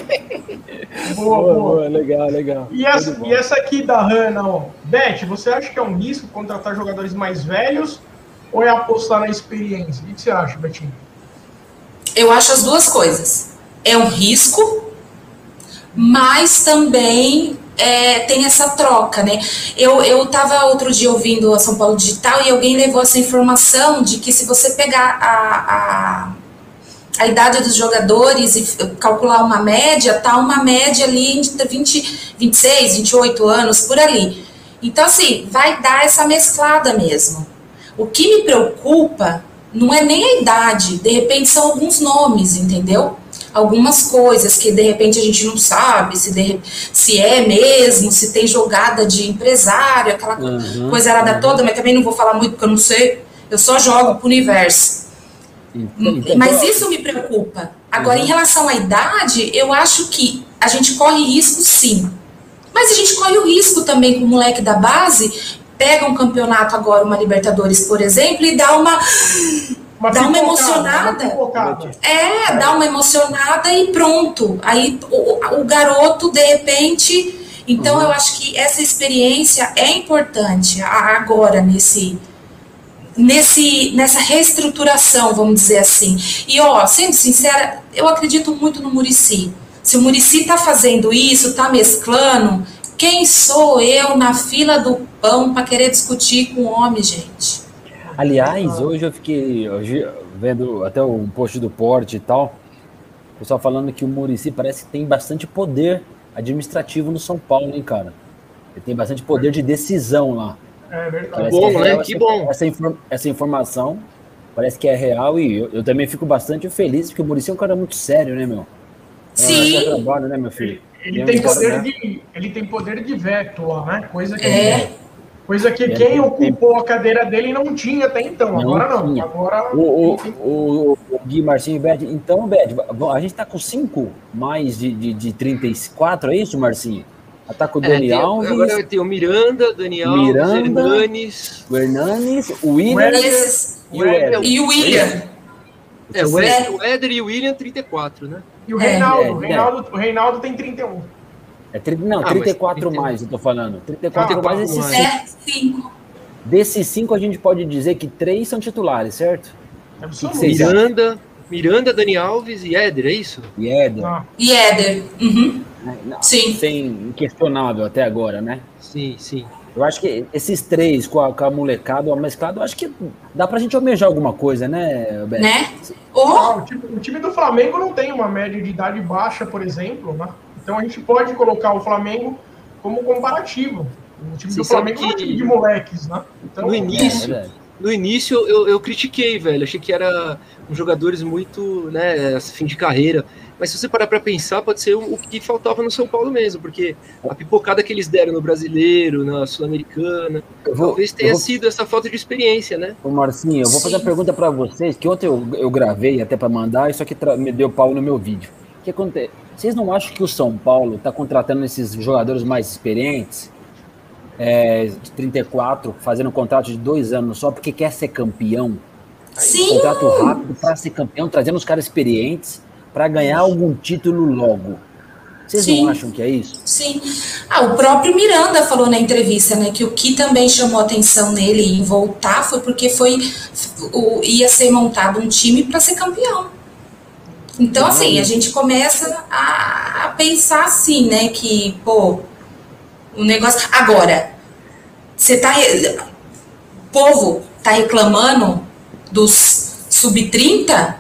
boa, boa, boa, legal, legal. E essa, e essa aqui da Hanna, ó. Beth, você acha que é um risco contratar jogadores mais velhos ou é apostar na experiência? O que você acha, Betinho? Eu acho as duas coisas. É um risco, mas também é, tem essa troca, né? Eu, eu tava outro dia ouvindo a São Paulo Digital e alguém levou essa informação de que se você pegar a, a, a idade dos jogadores e calcular uma média, tá uma média ali entre 20, 26, 28 anos, por ali. Então, assim, vai dar essa mesclada mesmo. O que me preocupa não é nem a idade, de repente são alguns nomes, entendeu? algumas coisas que de repente a gente não sabe se, de, se é mesmo, se tem jogada de empresário, aquela uhum, coisa errada uhum. toda, mas também não vou falar muito porque eu não sei, eu só jogo pro universo. Então, mas isso me preocupa. Agora, uhum. em relação à idade, eu acho que a gente corre risco sim. Mas a gente corre o risco também com o moleque da base, pega um campeonato agora, uma Libertadores, por exemplo, e dá uma uma dá uma emocionada. Uma é, dá uma emocionada e pronto. Aí o, o garoto, de repente. Então, uhum. eu acho que essa experiência é importante agora, nesse, nesse, nessa reestruturação, vamos dizer assim. E, ó, sendo sincera, eu acredito muito no Murici. Se o Murici está fazendo isso, está mesclando, quem sou eu na fila do pão para querer discutir com o homem, gente? Aliás, hoje eu fiquei hoje, vendo até o post do Porte e tal, o pessoal falando que o Murici parece que tem bastante poder administrativo no São Paulo, hein, cara? Ele tem bastante poder de decisão lá. É verdade. Que bom, né? Que bom. Essa, essa informação parece que é real e eu, eu, também fico bastante feliz porque o Murici é um cara muito sério, né, meu? É Sim. trabalho, né, meu filho? Ele, tem, poder né? de, ele tem poder de veto lá, né? Coisa que é. Coisa que quem ocupou a cadeira dele não tinha até então. Não agora não. Tinha. Agora. O, o, o, o Gui Marcinho e Bed. Então, Bed, a gente tá com cinco mais de, de, de 34, é isso, Marcinho? Tá com o é, Dani é, Alves. Agora tem o Miranda, Dani Alves, Miranda, Hernanes. O Hernanes, o William. E o William. E o William. É, o Éder, o Éder e o William, 34, né? E o Reinaldo. É, o, Reinaldo o Reinaldo tem 31. É, não, ah, 34 mais, eu tô falando. 34 ah, mais esses É, 5. Desses 5 a gente pode dizer que 3 são titulares, certo? Que Miranda, Miranda, Dani Alves e Éder, é isso? E Éder. Ah. E Éder. Uhum. Não, sim. Sem inquestionável até agora, né? Sim, sim. Eu acho que esses três com a, com a molecada, o mesclado, eu acho que dá pra gente almejar alguma coisa, né, Beto? Né? Oh. o, time, o time do Flamengo não tem uma média de idade baixa, por exemplo, né? Então a gente pode colocar o Flamengo como comparativo. O time Sim, do Flamengo que... é um time de moleques, né? Então, no início, é no início eu, eu critiquei, velho. Achei que era um jogadores muito, né, fim de carreira. Mas se você parar para pensar, pode ser o que faltava no São Paulo mesmo, porque a pipocada que eles deram no brasileiro, na sul-americana, talvez tenha vou... sido essa falta de experiência, né? Ô Marcinho, eu vou fazer uma pergunta para vocês, que ontem eu, eu gravei até para mandar, isso aqui me deu pau no meu vídeo. O que acontece? Vocês não acham que o São Paulo está contratando esses jogadores mais experientes, é, de 34, fazendo um contrato de dois anos só porque quer ser campeão? Sim. contrato rápido para ser campeão, trazendo os caras experientes para ganhar algum título logo. Vocês Sim. não acham que é isso? Sim. Ah, o próprio Miranda falou na entrevista, né, que o que também chamou atenção nele em voltar foi porque foi o, ia ser montado um time para ser campeão. Então, assim, a gente começa a, a, pensar assim, né, que, pô, o negócio. Agora, você tá. O povo tá reclamando dos sub-30?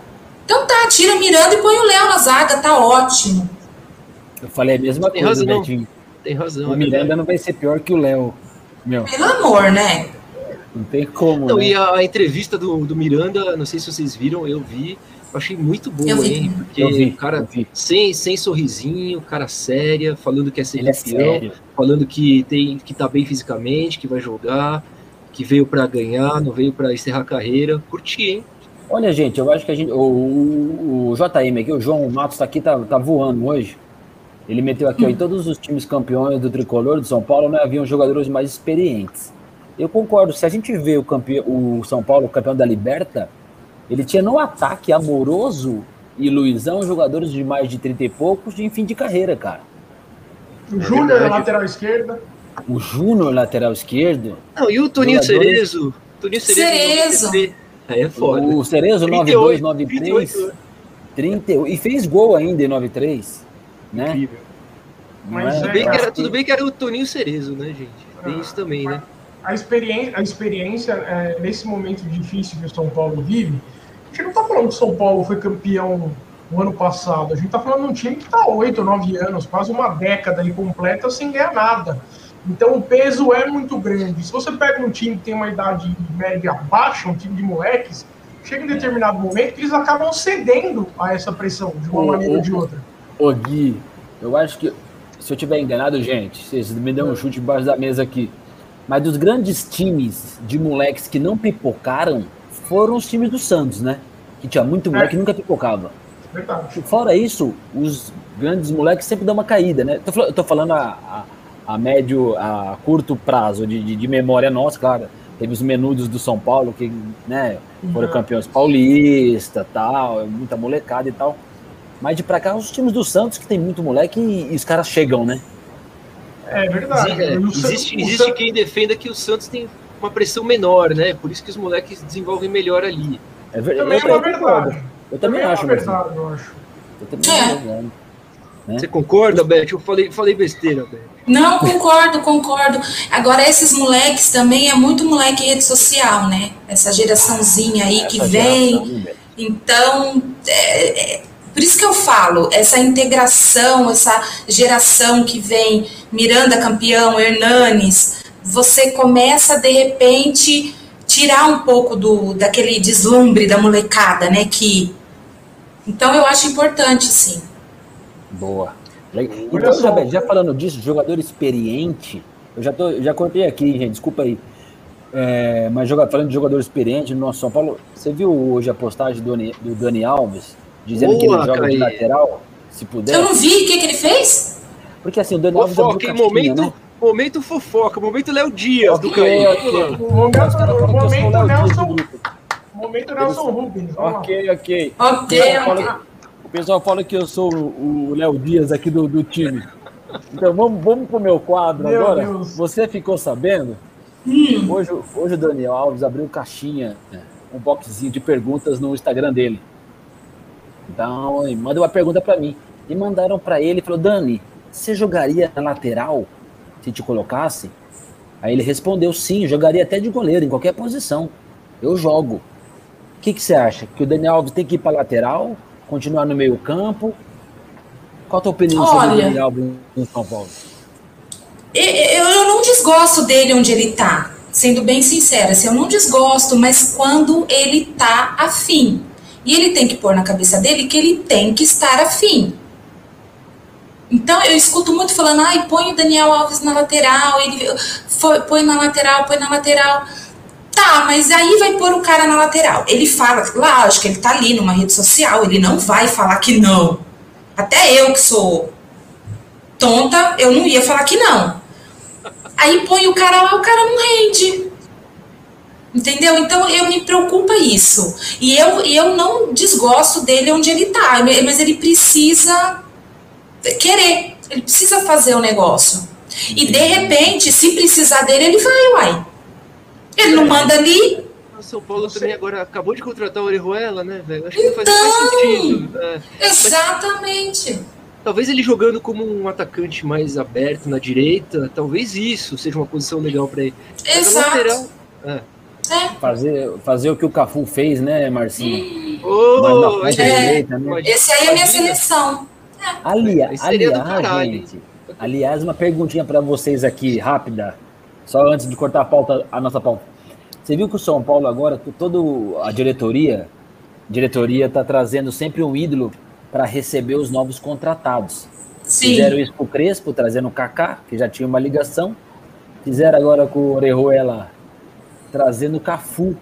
Então tá, tira Miranda e põe o Léo na zaga, tá ótimo. Eu falei a mesma Tem coisa, razão. Betinho. Tem razão. O Miranda não vai ser pior que o Léo. Meu. Pelo amor, né? Não tem como. Não, né? e a, a, entrevista do, do Miranda, não sei se vocês viram, eu vi. Eu achei muito boa, hein? Porque vi, o cara sem, sem sorrisinho, cara séria, falando que quer ser é campeão, sério. falando que tem que tá bem fisicamente, que vai jogar, que veio para ganhar, não veio para encerrar a carreira. Curti, hein? Olha, gente, eu acho que a gente. O, o, o JM aqui, o João Matos tá aqui, tá, tá voando hoje. Ele meteu aqui, ó, em todos os times campeões do tricolor do São Paulo, né, haviam jogadores mais experientes. Eu concordo, se a gente vê o, campeão, o São Paulo campeão da Liberta, ele tinha no ataque Amoroso e Luizão jogadores de mais de 30 e poucos de fim de carreira, cara. O Júnior, lateral esquerda. O Júnior, lateral esquerdo. Não, e o Toninho jogadores... Cerezo? Toninho Cerezo. Cerezo. Aí é foda. O Cerezo, 92, 93. 30, e fez gol ainda em 93. Né? Incrível. Mas tudo, é, bem que era, tudo bem que era o Toninho Cerezo, né, gente? Tem isso também, né? A experiência, a experiência é, nesse momento difícil que o São Paulo vive, a gente não tá falando que o São Paulo foi campeão o ano passado, a gente tá falando de um time que tá oito, nove anos, quase uma década aí completa sem ganhar nada. Então o peso é muito grande. Se você pega um time que tem uma idade média baixa, um time de moleques, chega em determinado momento que eles acabam cedendo a essa pressão, de uma maneira ou de outra. Ô Gui, eu acho que, se eu tiver enganado, gente, vocês me dão um chute embaixo da mesa aqui. Mas dos grandes times de moleques que não pipocaram foram os times do Santos, né? Que tinha muito moleque é. que nunca pipocava. Verdade. Fora isso, os grandes moleques sempre dão uma caída, né? Eu tô falando a, a, a médio, a curto prazo de, de, de, memória nossa, claro. Teve os menudos do São Paulo que né, foram uhum. campeões paulistas, tal, muita molecada e tal. Mas de pra cá, os times do Santos, que tem muito moleque, e, e os caras chegam, né? É verdade. É, existe, existe quem defenda que o Santos tem uma pressão menor, né? Por isso que os moleques desenvolvem melhor ali. É verdade. Também é uma verdade. Eu também, também acho. É verdade, eu acho. Eu também é. acho. Né? Você concorda, Beth? Eu falei, falei besteira, Beth. Não, concordo, concordo. Agora, esses moleques também é muito moleque em rede social, né? Essa geraçãozinha aí Essa que vem. Geração, então, é, é, por isso que eu falo, essa integração, essa geração que vem, Miranda campeão, Hernanes, você começa de repente tirar um pouco do daquele deslumbre da molecada, né? Que então eu acho importante, sim. Boa. Então, já, já falando disso, jogador experiente, eu já tô, já contei aqui, gente, desculpa aí. É, mas joga, falando de jogador experiente no nosso São Paulo, você viu hoje a postagem do, do Dani Alves? dizendo Boa, que ele joga de lateral, se puder. Eu não vi o que, que ele fez. Porque assim, o Daniel Alves fofoca, em momento, né? Momento fofoca, momento Léo Dias okay, do Caio. Okay. Momento, momento Nelson, momento Nelson Rubens. Ok, ok. Ok, o pessoal fala que eu sou o Léo Dias aqui do, do time. Então vamos, vamos pro meu quadro meu agora. Deus. Você ficou sabendo? Hum. Hoje, hoje o Daniel Alves abriu caixinha, um boxzinho de perguntas no Instagram dele. Então, manda uma pergunta para mim. E mandaram para ele, falou: "Dani, você jogaria na lateral se te colocasse?" Aí ele respondeu: "Sim, jogaria até de goleiro em qualquer posição. Eu jogo." O que, que você acha? Que o Daniel Alves tem que ir para lateral, continuar no meio-campo? Qual a tua opinião Olha, sobre o Daniel Alves no São Paulo? Eu não desgosto dele onde ele tá, sendo bem sincera. Assim, eu não desgosto, mas quando ele tá afim. E ele tem que pôr na cabeça dele que ele tem que estar afim. Então eu escuto muito falando, ai, põe o Daniel Alves na lateral, ele foi, põe na lateral, põe na lateral. Tá, mas aí vai pôr o cara na lateral. Ele fala, lógico, ele tá ali numa rede social, ele não vai falar que não. Até eu que sou tonta, eu não ia falar que não. Aí põe o cara lá, o cara não rende. Entendeu? Então eu me preocupa isso. E eu, eu não desgosto dele onde ele tá, mas ele precisa querer. Ele precisa fazer o negócio. E de repente, se precisar dele, ele vai, uai. Ele não manda ali. O São Paulo também agora acabou de contratar o Orejuela, né, velho? Acho que então, não faz, faz sentido. É. Exatamente. Mas, talvez ele jogando como um atacante mais aberto na direita, talvez isso seja uma posição legal para ele. Exato. Lateral, é. É. Fazer, fazer o que o Cafu fez, né, Marcinho? Oh, é. direita, né? Esse aí é a minha seleção. Aliás, aliás, gente, aliás, uma perguntinha para vocês aqui, rápida, só antes de cortar a pauta, a nossa pauta. Você viu que o São Paulo agora, toda a diretoria, diretoria está trazendo sempre um ídolo para receber os novos contratados. Sim. Fizeram isso com o Crespo, trazendo o Kaká, que já tinha uma ligação. Fizeram agora com o Orejuela, trazendo o Cafu.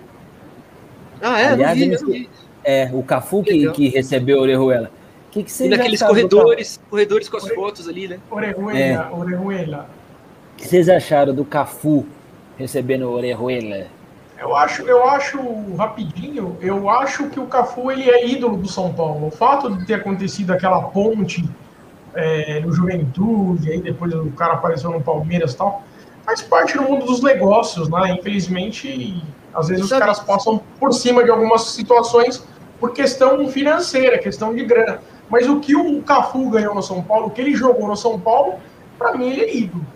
Ah, é? Aliás, vi, vi. É, o Cafu que, que recebeu o Orejuela. Que que e naqueles corredores, corredores com as fotos ali, né? Orejuela, é. Orejuela. O que vocês acharam do Cafu recebendo o Orejuela? Eu acho, eu acho rapidinho, eu acho que o Cafu ele é ídolo do São Paulo. O fato de ter acontecido aquela ponte é, no Juventude, aí depois o cara apareceu no Palmeiras e tal, faz parte do mundo dos negócios, né? Infelizmente, às vezes os caras passam por cima de algumas situações por questão financeira, questão de grana. Mas o que o Cafu ganhou no São Paulo, o que ele jogou no São Paulo, para mim ele é ídolo.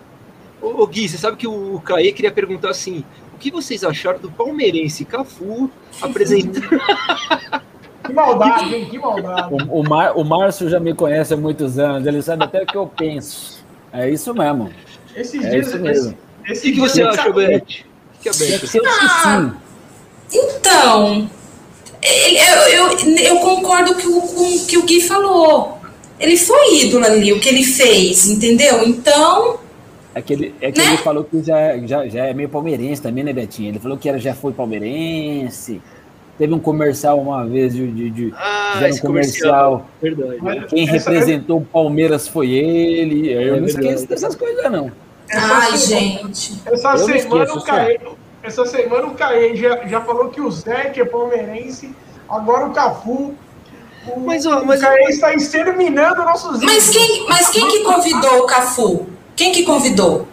Ô, Gui, você sabe que o Caê queria perguntar assim: o que vocês acharam do palmeirense Cafu apresentando. [LAUGHS] Que maldade, hein? Que maldade. O, o, Mar, o Márcio já me conhece há muitos anos, ele sabe até o que eu penso. É isso mesmo. Esses é dias, isso mesmo. Esse, esse o que, você acha, Beth? Que é Beth? Ah, então, eu, eu, eu concordo com o que o Gui falou. Ele foi ídolo ali, o que ele fez, entendeu? Então, é que ele, é que né? ele falou que já, já, já é meio palmeirense também, né, Betinho? Ele falou que era, já foi palmeirense. Teve um comercial uma vez de. de, de ah, um comercial. Verdade. Quem essa representou o Palmeiras foi ele. Eu é não verdade. esqueço dessas coisas, não. Ai, gente. Essa semana, o Caê, essa semana o Caê já, já falou que o Zé que é palmeirense, agora o Cafu. O, mas, ó, mas, o Caê está exterminando nossos mas quem, mas quem que convidou o Cafu? Quem que convidou?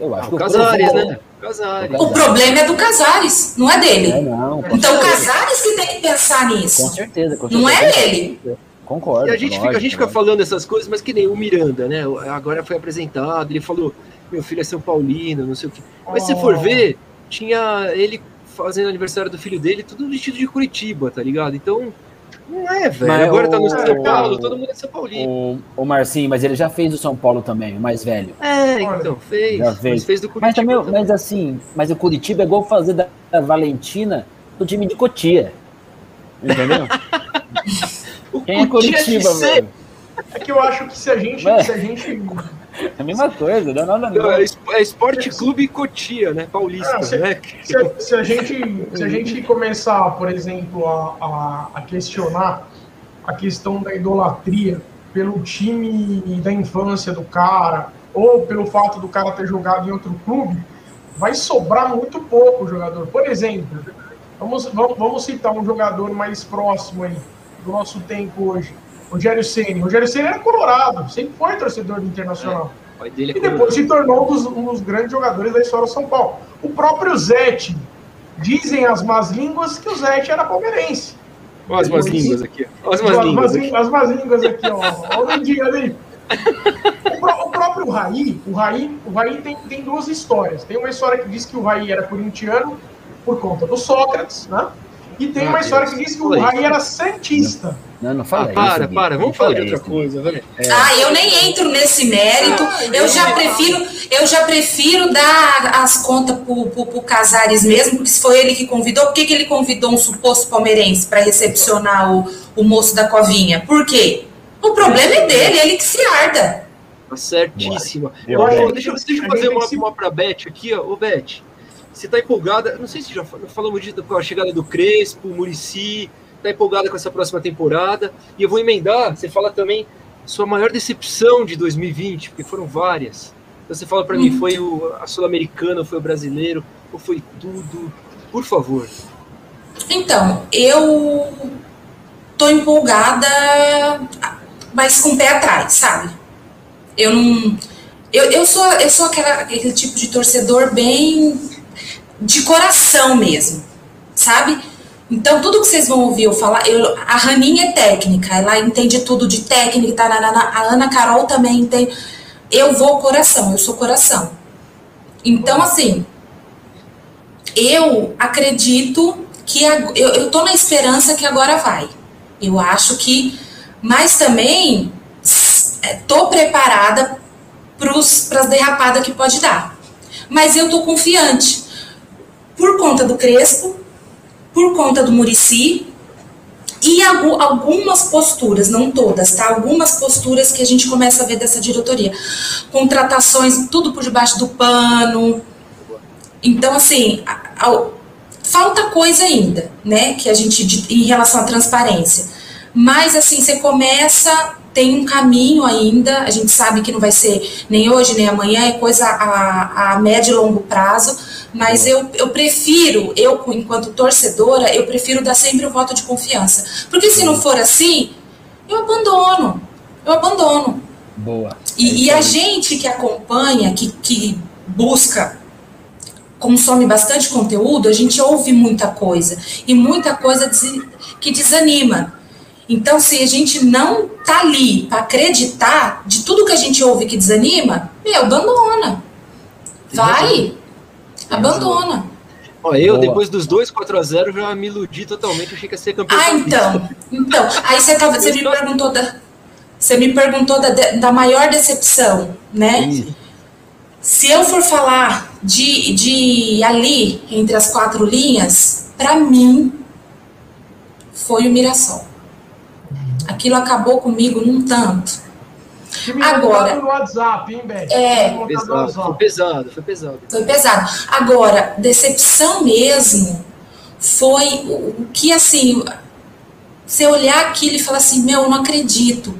Eu acho ah, que o Casares, né? Casares. O problema é do Casares, não é dele. É, não, então o Casares que tem que pensar nisso. Com certeza, com certeza. Não é ele. Concordo. E a gente, lógico, fica, a gente fica falando essas coisas, mas que nem o Miranda, né? Agora foi apresentado, ele falou: meu filho é São Paulino, não sei o quê. Mas oh. se for ver, tinha ele fazendo aniversário do filho dele, tudo vestido de Curitiba, tá ligado? Então, não é, velho. Agora o, tá no São Paulo, todo mundo é São Paulino. O, o Marcinho, mas ele já fez o São Paulo também, o mais velho. É, então, fez. Já fez. Mas fez do Curitiba. Mas, também, também. mas assim, mas o Curitiba é igual fazer da, da Valentina do time de Cotia. Entendeu? [LAUGHS] Quem é Curitiba, velho? É que eu acho que se a gente. Se a gente é a mesma coisa, não, não, não. É, é Esporte Clube Cotia, né? Paulista, se, né? Se, se, a gente, se a gente começar, por exemplo, a, a, a questionar a questão da idolatria pelo time da infância do cara, ou pelo fato do cara ter jogado em outro clube, vai sobrar muito pouco o jogador. Por exemplo, vamos, vamos, vamos citar um jogador mais próximo aí do nosso tempo hoje. Rogério Ceni. Rogério Ceni era colorado, sempre foi torcedor do Internacional. É, e depois se tornou um dos, um dos, grandes jogadores da história do São Paulo. O próprio Zete, dizem as más línguas que o Zete era palmeirense. Olha as más línguas aqui. Olha as más línguas. Aqui. As más línguas aqui, ó. Olha o dedinho ali. O, o, próprio Raí, o Raí, o Raí tem, tem duas histórias. Tem uma história que diz que o Raí era corintiano por conta do Sócrates, né? E tem uma história que diz que o Raí era santista. Não, não fala ah, para, isso. Para, vamos falar de outra coisa, né? É. Ah, eu nem entro nesse mérito. Ah, eu já prefiro, eu já prefiro dar as contas pro, pro, pro Casares mesmo, porque se foi ele que convidou, por que, que ele convidou um suposto palmeirense para recepcionar o, o moço da covinha? Por quê? O problema é dele, ele que se arda. Tá certíssima. deixa, deixa eu fazer uma, uma pra Beth aqui, ó. Ô, Beth, você tá empolgada? Não sei se já falamos disso com a chegada do Crespo, Murici está empolgada com essa próxima temporada. E eu vou emendar, você fala também sua maior decepção de 2020, porque foram várias. Então você fala para mim, foi o, a Sul-Americana, foi o brasileiro, ou foi tudo? Por favor. Então, eu tô empolgada, mas com o pé atrás, sabe? Eu não. Eu, eu sou, eu sou aquela, aquele tipo de torcedor bem de coração mesmo, sabe? Então, tudo que vocês vão ouvir eu falar, eu, a Raninha é técnica, ela entende tudo de técnica, a Ana Carol também entende. Eu vou coração, eu sou coração. Então, assim, eu acredito que a, eu, eu tô na esperança que agora vai. Eu acho que, mas também é, tô preparada para as derrapadas que pode dar. Mas eu tô confiante por conta do Crespo, por conta do Murici e algumas posturas, não todas, tá? Algumas posturas que a gente começa a ver dessa diretoria. Contratações, tudo por debaixo do pano. Então, assim, a, a, falta coisa ainda, né? Que a gente, de, em relação à transparência. Mas, assim, você começa tem um caminho ainda, a gente sabe que não vai ser nem hoje nem amanhã, é coisa a, a médio e longo prazo, mas eu, eu prefiro, eu enquanto torcedora, eu prefiro dar sempre o voto de confiança. Porque se não for assim, eu abandono, eu abandono. Boa. E, é e a gente que acompanha, que, que busca consome bastante conteúdo, a gente ouve muita coisa. E muita coisa que desanima. Então, se a gente não tá ali para acreditar de tudo que a gente ouve que desanima, meu, abandona. Vai, abandona. Ó, eu, Boa. depois dos dois 4 a 0 já me iludi totalmente, achei que ia ser campeão. Ah, então. Então, aí você, tava, você me perguntou da. Você me perguntou da, da maior decepção, né? Sim. Se eu for falar de, de ali, entre as quatro linhas, para mim foi o Mirassol. Aquilo acabou comigo num tanto. Agora, no WhatsApp, hein, Beth? É, foi pesado, foi pesado, foi pesado. Foi pesado. Agora, decepção mesmo foi o que, assim, você olhar aquilo e falar assim, meu, eu não acredito.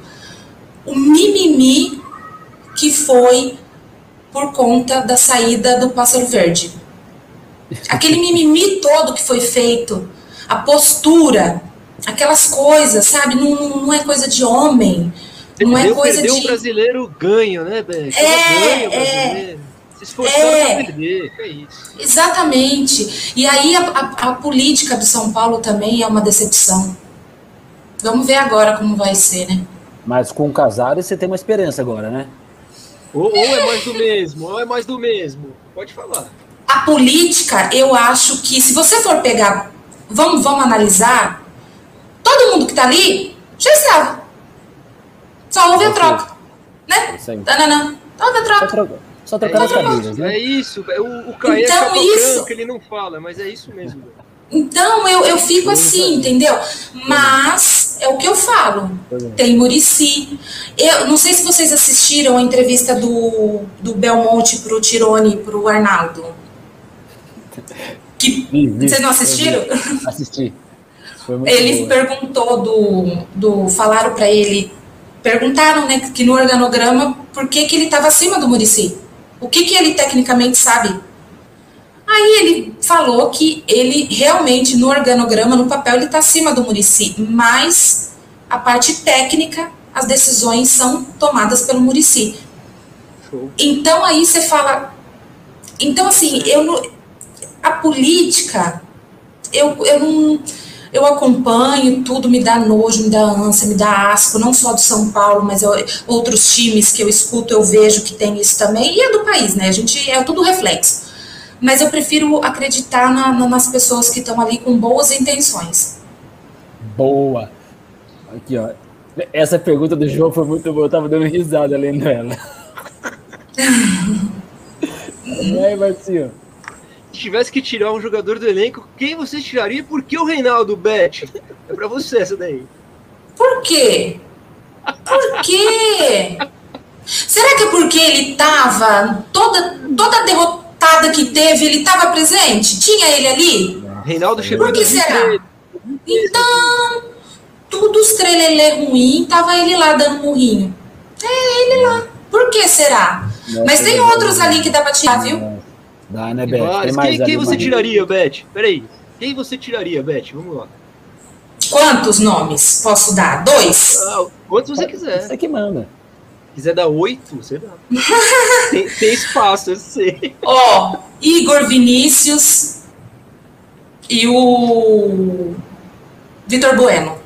O mimimi que foi por conta da saída do Pássaro Verde. Aquele mimimi todo que foi feito, a postura, aquelas coisas, sabe? Não, não é coisa de homem. Não é coisa de. um brasileiro ganho, né, Beth? É, é. Se esforçando é, perder, é isso. Exatamente. E aí a, a, a, política de São Paulo também é uma decepção. Vamos ver agora como vai ser, né? Mas com o Casares você tem uma esperança agora, né? Ou, ou é mais do mesmo, ou é mais do mesmo. Pode falar. A política, eu acho que se você for pegar, vamos, vamos analisar Todo mundo que tá ali já estava. Só houve a troca. Né? Tananã. Houve a troca. Só, trocar as cadeiras, né? É isso. O, o Caê é então, é isso... que ele não fala, mas é isso mesmo. Então eu, eu fico assim, entendeu? Mas é o que eu falo. Tem Murici. Eu não sei se vocês assistiram a entrevista do, do Belmonte pro Tirone pro Arnaldo. Que, vocês não assistiram? Assisti ele boa. perguntou do, do falaram para ele, perguntaram, né, que no organograma por que, que ele estava acima do Murici. O que, que ele tecnicamente sabe? Aí ele falou que ele realmente no organograma, no papel, ele está acima do Murici, mas a parte técnica, as decisões são tomadas pelo Murici. Então aí você fala, então assim, eu a política, eu, eu não eu acompanho, tudo me dá nojo, me dá ânsia, me dá asco, não só do São Paulo, mas eu, outros times que eu escuto, eu vejo que tem isso também, e é do país, né? A gente é tudo reflexo. Mas eu prefiro acreditar na, na, nas pessoas que estão ali com boas intenções. Boa. Aqui, ó. Essa pergunta do João foi muito boa, eu tava dando risada lendo ela. aí, [LAUGHS] Marcinho? Se tivesse que tirar um jogador do elenco, quem você tiraria? Por que o Reinaldo Bet? É pra você essa daí. Por quê? Por quê? Será que é porque ele tava toda toda derrotada que teve, ele tava presente? Tinha ele ali? Reinaldo chegou Por que será? Então, tudo os trelelê ruim, tava ele lá dando murrinho. É ele lá. Por que será? Mas tem outros ali que dá pra tirar, viu? Dá, né, Beth? Quem, quem você tiraria, Beth? Peraí. Quem você tiraria, Beth? Vamos lá. Quantos nomes posso dar? Dois? Ah, quantos você quiser. Você que manda. quiser dar oito, você dá. [LAUGHS] tem, tem espaço, eu sei. Ó, Igor Vinícius e o Vitor Bueno.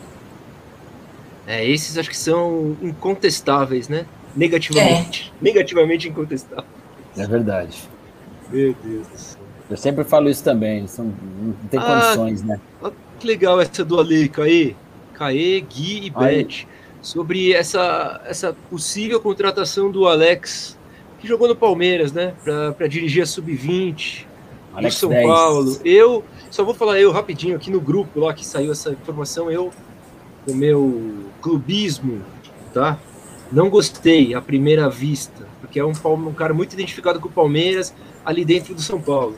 É, esses acho que são incontestáveis, né? Negativamente. É. Negativamente incontestáveis. É verdade. Meu Deus do céu. Eu sempre falo isso também, são, não tem ah, condições, né? Que legal essa do Ale, Caê, Caê, Gui e Beth, sobre essa, essa possível contratação do Alex, que jogou no Palmeiras, né? Para dirigir a Sub-20 do São 10. Paulo. Eu só vou falar eu rapidinho aqui no grupo lá que saiu essa informação, eu o meu clubismo, tá? Não gostei à primeira vista, porque é um, um cara muito identificado com o Palmeiras ali dentro do São Paulo.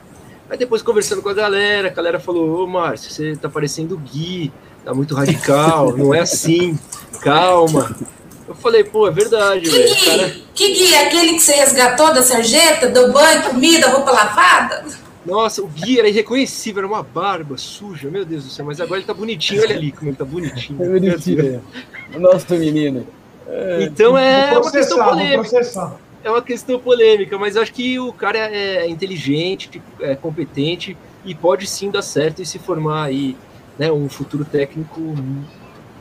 Aí depois conversando com a galera, a galera falou: Ô Márcio, você tá parecendo Gui, tá muito radical, não é assim, calma. Eu falei, pô, é verdade, que. Gui? Cara... Que Gui? Aquele que você resgatou da sarjeta, deu banho, comida, roupa lavada? Nossa, o Gui era irreconhecível, era uma barba suja, meu Deus do céu, mas agora ele tá bonitinho, olha ali como ele tá bonitinho. É bonitinho. O nosso menino. É, então é uma questão polêmica. É uma questão polêmica, mas acho que o cara é inteligente, é competente e pode sim dar certo e se formar aí, né, um futuro técnico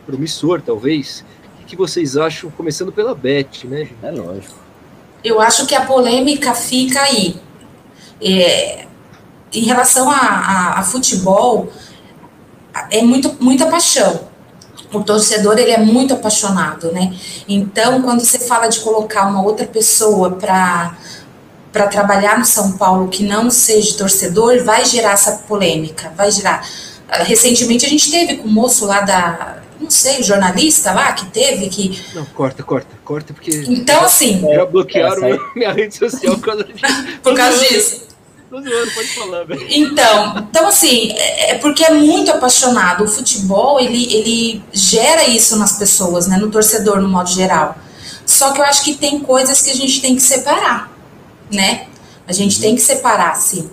promissor, talvez. O que vocês acham, começando pela Beth, né? Gente? É lógico. Eu acho que a polêmica fica aí. É, em relação a, a, a, futebol, é muito, muita paixão. O torcedor, ele é muito apaixonado, né? Então, quando você fala de colocar uma outra pessoa para para trabalhar no São Paulo que não seja torcedor, vai gerar essa polêmica, vai gerar. Recentemente a gente teve com o moço lá da, não sei, o jornalista lá que teve que. Não, corta, corta, corta, porque. Então, assim. Já bloquearam é, minha rede social [LAUGHS] por causa [LAUGHS] disso. por causa disso. Então, então, assim, é, é porque é muito apaixonado. O futebol, ele, ele gera isso nas pessoas, né? No torcedor, no modo geral. Só que eu acho que tem coisas que a gente tem que separar, né? A gente tem que separar, assim.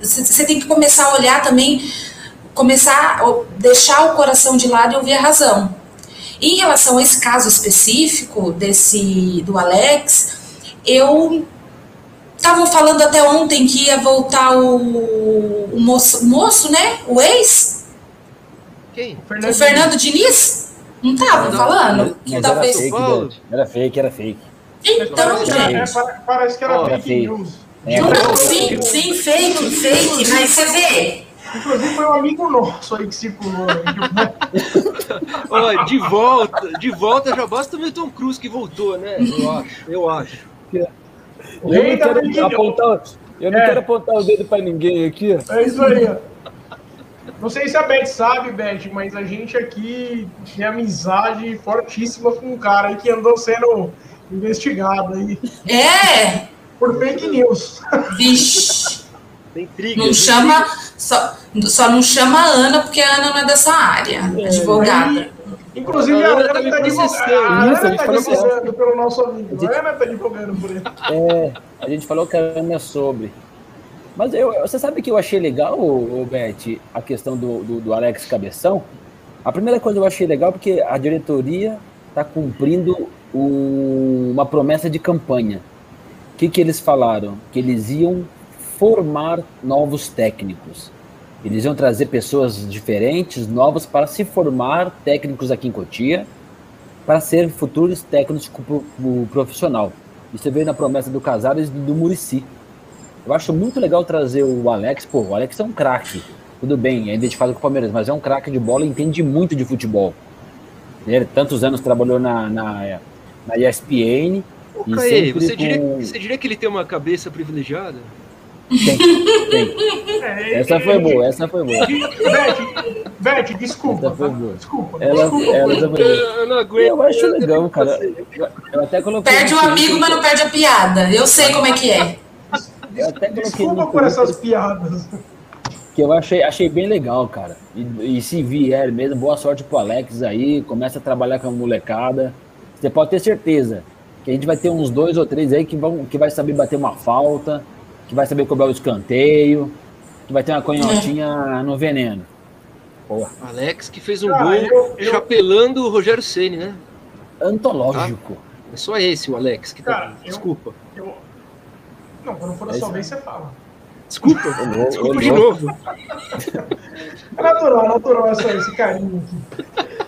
Você tem que começar a olhar também, começar a deixar o coração de lado e ouvir a razão. Em relação a esse caso específico desse do Alex, eu Estavam falando até ontem que ia voltar o, o moço, moço, né? O ex? Quem? O Fernando, o Fernando Diniz? Não estavam falando? Que era, talvez... fake, era fake, era fake. Então, gente. É, parece que era oh, fake news. É, não, sim, sim, fake, fake, mas você vê. Inclusive foi um amigo nosso aí que circulou. [LAUGHS] Olha, de volta, de volta já basta o Milton Cruz que voltou, né? Eu acho, eu acho. Eu não quero apontar, eu não é. quero apontar o dedo para ninguém aqui. É isso aí. Não sei se a Beth sabe, Beth, mas a gente aqui tem amizade fortíssima com um cara aí que andou sendo investigado aí. É! Por fake news. Vixe. Tem Não chama. Só, só não chama a Ana, porque a Ana não é dessa área, é, advogada. Inclusive, a Ana está advogando, pelo nosso amigo. A Ana está advogando por ele. [LAUGHS] É, a gente falou que a Ana é sobre. Mas eu, você sabe que eu achei legal, o Beth, a questão do, do, do, Alex Cabeção? A primeira coisa eu achei legal porque a diretoria está cumprindo o, uma promessa de campanha. O que, que eles falaram? Que eles iam formar novos técnicos. Eles iam trazer pessoas diferentes, novas, para se formar técnicos aqui em Cotia, para ser futuros técnicos profissional. Isso veio na promessa do Casares e do Murici. Eu acho muito legal trazer o Alex. Pô, o Alex é um craque. Tudo bem, é identificado com o Palmeiras, mas é um craque de bola e entende muito de futebol. Ele tantos anos trabalhou na, na, na ESPN. Ô, Caê, você, com... diria, você diria que ele tem uma cabeça privilegiada? Tem, tem. É, essa foi boa, essa foi boa. Beth, desculpa. Essa foi boa. Desculpa. Ela, desculpa, ela, ela eu não aguento. Eu acho legal, cara. Eu até coloquei perde o amigo, mas não perde a piada. Eu sei como é que é. Desculpa por essas piadas. Que eu achei, achei bem legal, cara. E, e se vier mesmo, boa sorte pro Alex aí. Começa a trabalhar com a molecada. Você pode ter certeza que a gente vai ter uns dois ou três aí que, vão, que vai saber bater uma falta que vai saber cobrar o escanteio, que vai ter uma canhotinha é. no veneno. Porra. Alex que fez um ah, gol eu, eu... chapelando o Rogério Ceni, né? Antológico. É só esse, o Alex, que tá Cara, tá. Eu, Desculpa. Eu... Não, quando for a sua vez, você fala. Desculpa, desculpa de novo. [LAUGHS] É natural, é natural essa, esse carinho aqui.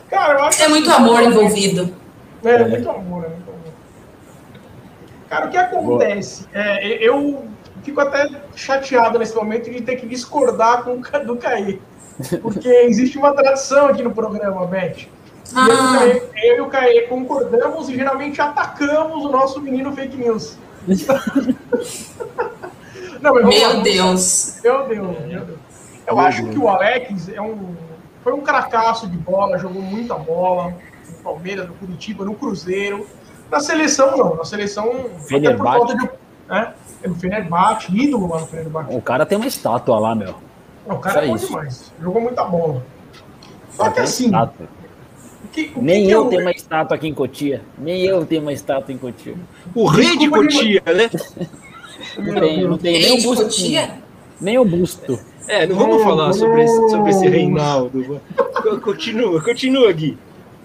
Cara, eu acho é muito amor envolvido. É, é, muito amor, é muito amor. Cara, o que acontece? É, eu fico até chateado nesse momento de ter que discordar com o do Caí. Porque existe uma tradição aqui no programa, Beth. Ah. Eu, e o Caê concordamos e geralmente atacamos o nosso menino fake news. [LAUGHS] Não, meu Deus. Meu Deus, meu Deus. Eu acho que o Alex é um, foi um cracaço de bola, jogou muita bola no Palmeiras, no Curitiba, no Cruzeiro. Na seleção, não. Na seleção, Fenerbahçe. De, né? É no Fenerbahçe, ídolo lá no Fenerbahçe. O cara tem uma estátua lá, meu. Não, o cara é bom demais. Jogou muita bola. Só que assim. O que, o Nem que eu, eu tenho uma estátua aqui em Cotia. Nem eu tenho uma estátua em Cotia. O rei de Cotia, né? Não tem, não tem nem o busto. Nem o busto. É, não vamos falar sobre esse, sobre esse Reinaldo. Continua, continua, Gui.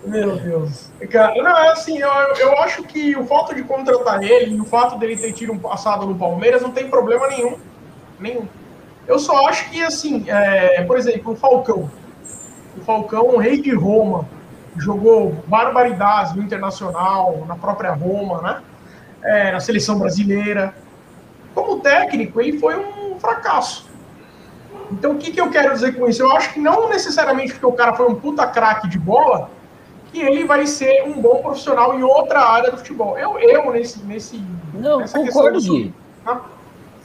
Meu Deus. Cara, não, é assim, eu, eu acho que o fato de contratar ele e o fato dele ter tido um passado no Palmeiras não tem problema nenhum. Nenhum. Eu só acho que, assim, é, por exemplo, o Falcão. O Falcão, um rei de Roma, jogou barbaridades no Internacional, na própria Roma, né? É, na seleção brasileira. Como técnico, ele foi um fracasso. Então, o que, que eu quero dizer com isso? Eu acho que não necessariamente porque o cara foi um puta craque de bola, que ele vai ser um bom profissional em outra área do futebol. Eu, eu nesse, nesse não, concordo, Gui. Né?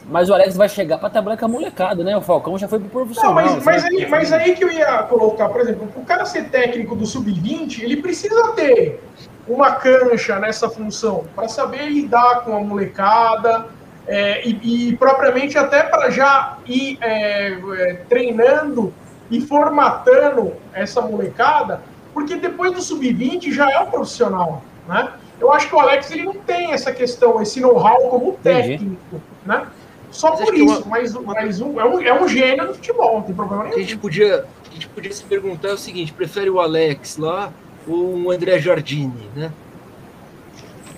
Mas o Alex vai chegar para trabalhar com a molecada, né? O Falcão já foi pro profissional. Não, mas, mas, aí, mas aí que eu ia colocar, por exemplo, o cara ser técnico do sub-20, ele precisa ter uma cancha nessa função para saber lidar com a molecada é, e, e, propriamente até para já ir é, é, treinando e formatando essa molecada, porque depois do sub-20 já é um profissional, né? Eu acho que o Alex ele não tem essa questão, esse know-how como técnico, né? Só mas por isso, uma, mas, mas um, é, um, é um gênio do futebol, não tem problema nenhum. A gente, podia, a gente podia se perguntar o seguinte: prefere o Alex lá ou o André Jardini, né?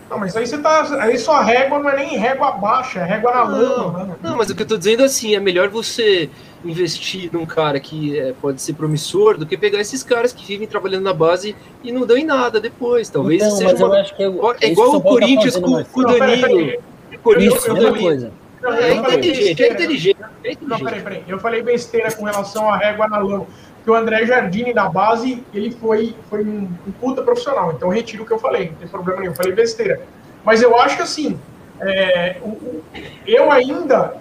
Não, mas aí você tá. Aí sua régua não é nem régua baixa, é régua na lama. Né? Não, mas o que eu tô dizendo é assim, é melhor você investir num cara que é, pode ser promissor do que pegar esses caras que vivem trabalhando na base e não dão em nada depois. Talvez então, seja uma... eu, é igual o Corinthians tá com, com o Danilo. Corinthians com o Danilo. Não, é, inteligente, é inteligente, é inteligente. Não, peraí, peraí. Eu falei besteira com relação à régua na lama. Que o André Jardine, da base, ele foi, foi um, um puta profissional. Então, retiro o que eu falei, não tem problema nenhum. Eu falei besteira. Mas eu acho que, assim, é, o, o, eu ainda...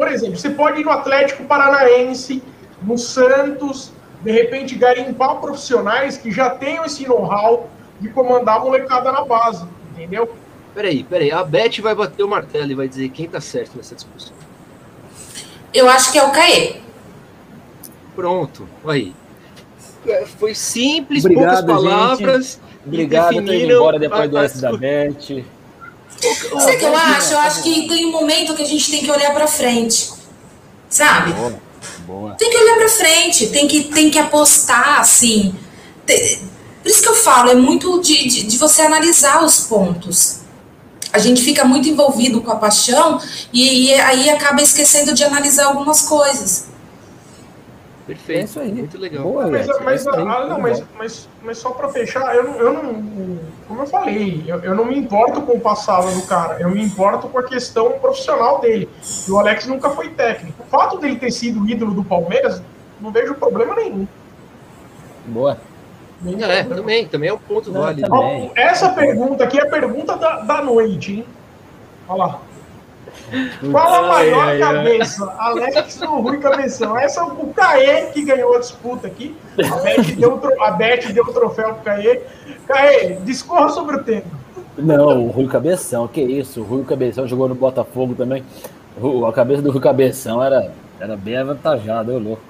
Por exemplo, você pode ir no Atlético Paranaense, no Santos, de repente garimpar profissionais que já tenham esse know-how de comandar a molecada na base, entendeu? Peraí, peraí. A Beth vai bater o martelo e vai dizer quem tá certo nessa discussão. Eu acho que é o Caê. Pronto, aí. É, foi simples, Obrigado, poucas palavras. Gente. Obrigado, tô indo embora depois do S da Beth. Sabe o que eu acho? Eu acho que tem um momento que a gente tem que olhar para frente. Sabe? Boa, boa. Tem que olhar para frente, tem que, tem que apostar, assim. Por isso que eu falo, é muito de, de, de você analisar os pontos a gente fica muito envolvido com a paixão e, e aí acaba esquecendo de analisar algumas coisas. Perfeito, é isso aí. muito legal. Boa, mas, mas, é ah, não, mas, mas, mas, só para fechar, eu não, eu não, como eu falei, eu, eu não me importo com o passado do cara, eu me importo com a questão profissional dele. E o Alex nunca foi técnico. O fato dele ter sido ídolo do Palmeiras, não vejo problema nenhum. Boa. É, também, também é um ponto Não, válido. Essa pergunta aqui é a pergunta da, da noite, hein? Olha lá. Qual a maior ai, cabeça? Ai. Alex ou Rui Cabeção? Essa é o Caê que ganhou a disputa aqui. A Beth deu, a Beth deu o troféu pro Caê. Caê, discorra sobre o tema. Não, o Rui Cabeção, que isso? O Rui Cabeção jogou no Botafogo também. A cabeça do Rui Cabeção era, era bem avantajada, eu louco.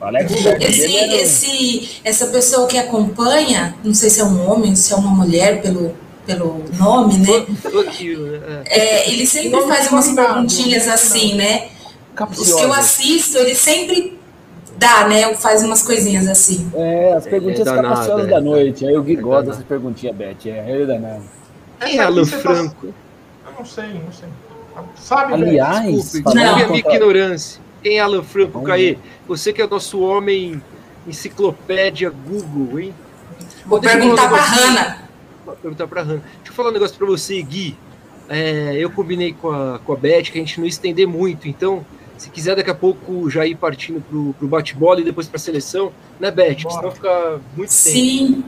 Alex esse, esse, essa pessoa que acompanha, não sei se é um homem, se é uma mulher pelo, pelo nome, né? É, ele sempre faz umas perguntinhas assim, né? Os que eu assisto, ele sempre dá, né? Faz umas coisinhas assim. É, as perguntinhas é, capciosas da noite. Aí o Gui é gosta dessas perguntinhas, Beth. É, ele danado. Quem é Alan Franco? Eu não sei, não sei. Sabe, Aliás, desculpe, desculpe a minha ignorância. Quem é Alan Franco, Caê? Você que é o nosso homem enciclopédia Google, hein? Vou perguntar pra Hanna. Vou perguntar pra Hanna. Deixa eu falar um negócio pra você, Gui. É, eu combinei com a, com a Beth que a gente não estender muito, então, se quiser daqui a pouco já ir partindo pro, pro bate-bola e depois pra seleção, né, Beth? Bora. Senão fica muito Sim. tempo. Sim.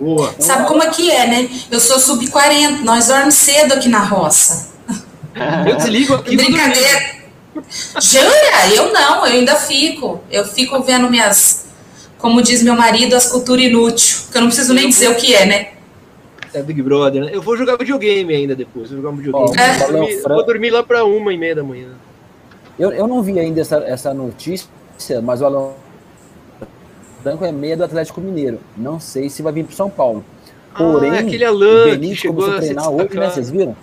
Boa. Sabe como é que é, né? Eu sou sub-40, nós dormimos cedo aqui na roça. Eu desligo aqui. Brincadeira. Jura? Eu não, eu ainda fico. Eu fico vendo minhas, como diz meu marido, as culturas inúteis, que eu não preciso nem dizer o que é, né? É Big Brother, né? Eu vou jogar videogame ainda depois. Vou jogar videogame. É. vou, dormir, vou, dormir, lá para uma e meia da manhã. Eu, eu não vi ainda essa, essa notícia, mas o Alan Franco é meia do Atlético Mineiro. Não sei se vai vir para São Paulo. Porém, ah, é aquele Alan o Benítez começou a treinar hoje, né? Vocês viram?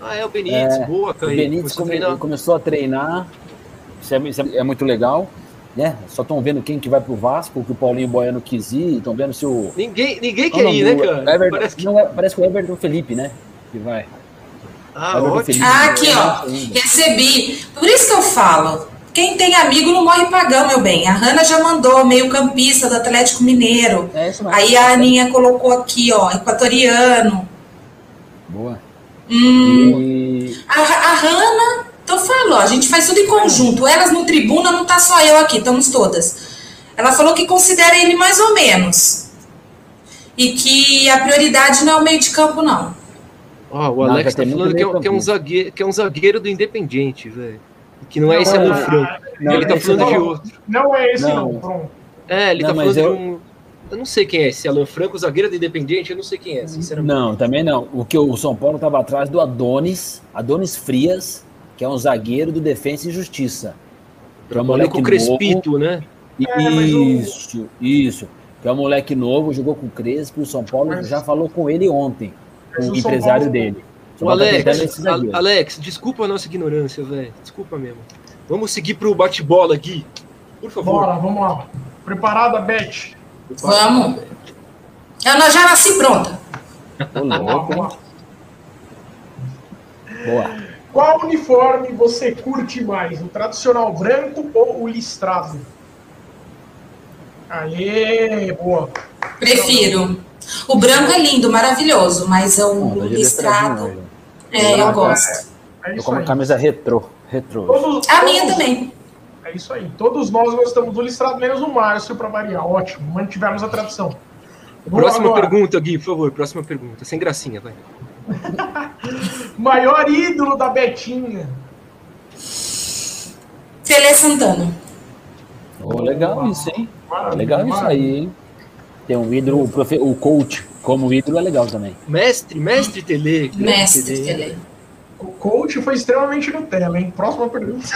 Ah, é o Benítez, é, boa, cara. O Benítez come, a começou a treinar, isso é, isso é, muito legal. Né? Só estão vendo quem que vai pro Vasco, que o Paulinho Boiano quis ir, estão vendo se o. Ninguém, ninguém quer ir, né, cara? Everton, parece, que... não, é, parece que o Everton Felipe, né? Que vai. Ah, ótimo. Felipe, ah aqui, ó. Recebi. Por isso que eu falo. Quem tem amigo não morre pagão, meu bem. A Hanna já mandou, meio campista do Atlético Mineiro. É Aí a Aninha colocou aqui, ó, equatoriano. Boa. Hum, e... a, a Hanna, então falou, a gente faz tudo em conjunto. Elas no tribuna, não tá só eu aqui, estamos todas. Ela falou que considera ele mais ou menos. E que a prioridade não é o meio de campo, não. Oh, o Alex não, tá falando que é, que é, um zagueiro, que é um zagueiro do Independente, velho. Que não é esse Alan Franco. Ele tá falando de outro. Não é esse, não, não pronto. É, ele não, tá falando eu... de um. Eu não sei quem é esse Alan Franco, zagueiro do Independente, eu não sei quem é, sinceramente. Não, também não. O que o São Paulo estava atrás do Adonis, Adonis Frias, que é um zagueiro do Defensa e Justiça. Que é um moleque com o Crespito, novo. né? Isso, isso. Que é um moleque novo, jogou com o Crespo, o São Paulo mas... já falou com ele ontem, com o, empresário Paulo... dele. O Alex, Alex, desculpa a nossa ignorância, velho. Desculpa mesmo. Vamos seguir pro bate-bola aqui. Por favor. Bora, vamos lá. Preparada, Beth? Vamos. Eu já nasci pronta. Boa. Qual uniforme você curte mais? O tradicional branco ou o listrado? Aê, boa. Prefiro. O branco é lindo, maravilhoso, mas o Não, listrado. É, eu gosto. É, é eu como camisa retrô. retrô. Todos, a minha também. É isso aí. Todos nós gostamos do listrado, menos o Márcio, para variar. Ótimo, mantivemos a tradição. Próxima agora. pergunta, Gui, por favor. Próxima pergunta. Sem gracinha, vai. [LAUGHS] Maior ídolo da Betinha. Tele Santana. Oh, legal isso, hein? Maravilha, legal maravilha. isso aí, hein? Tem um ídolo, o, profe, o coach como ídolo é legal também. Mestre, mestre Tele. Mestre Tele. O coach foi extremamente Nutella, hein? Próxima pergunta.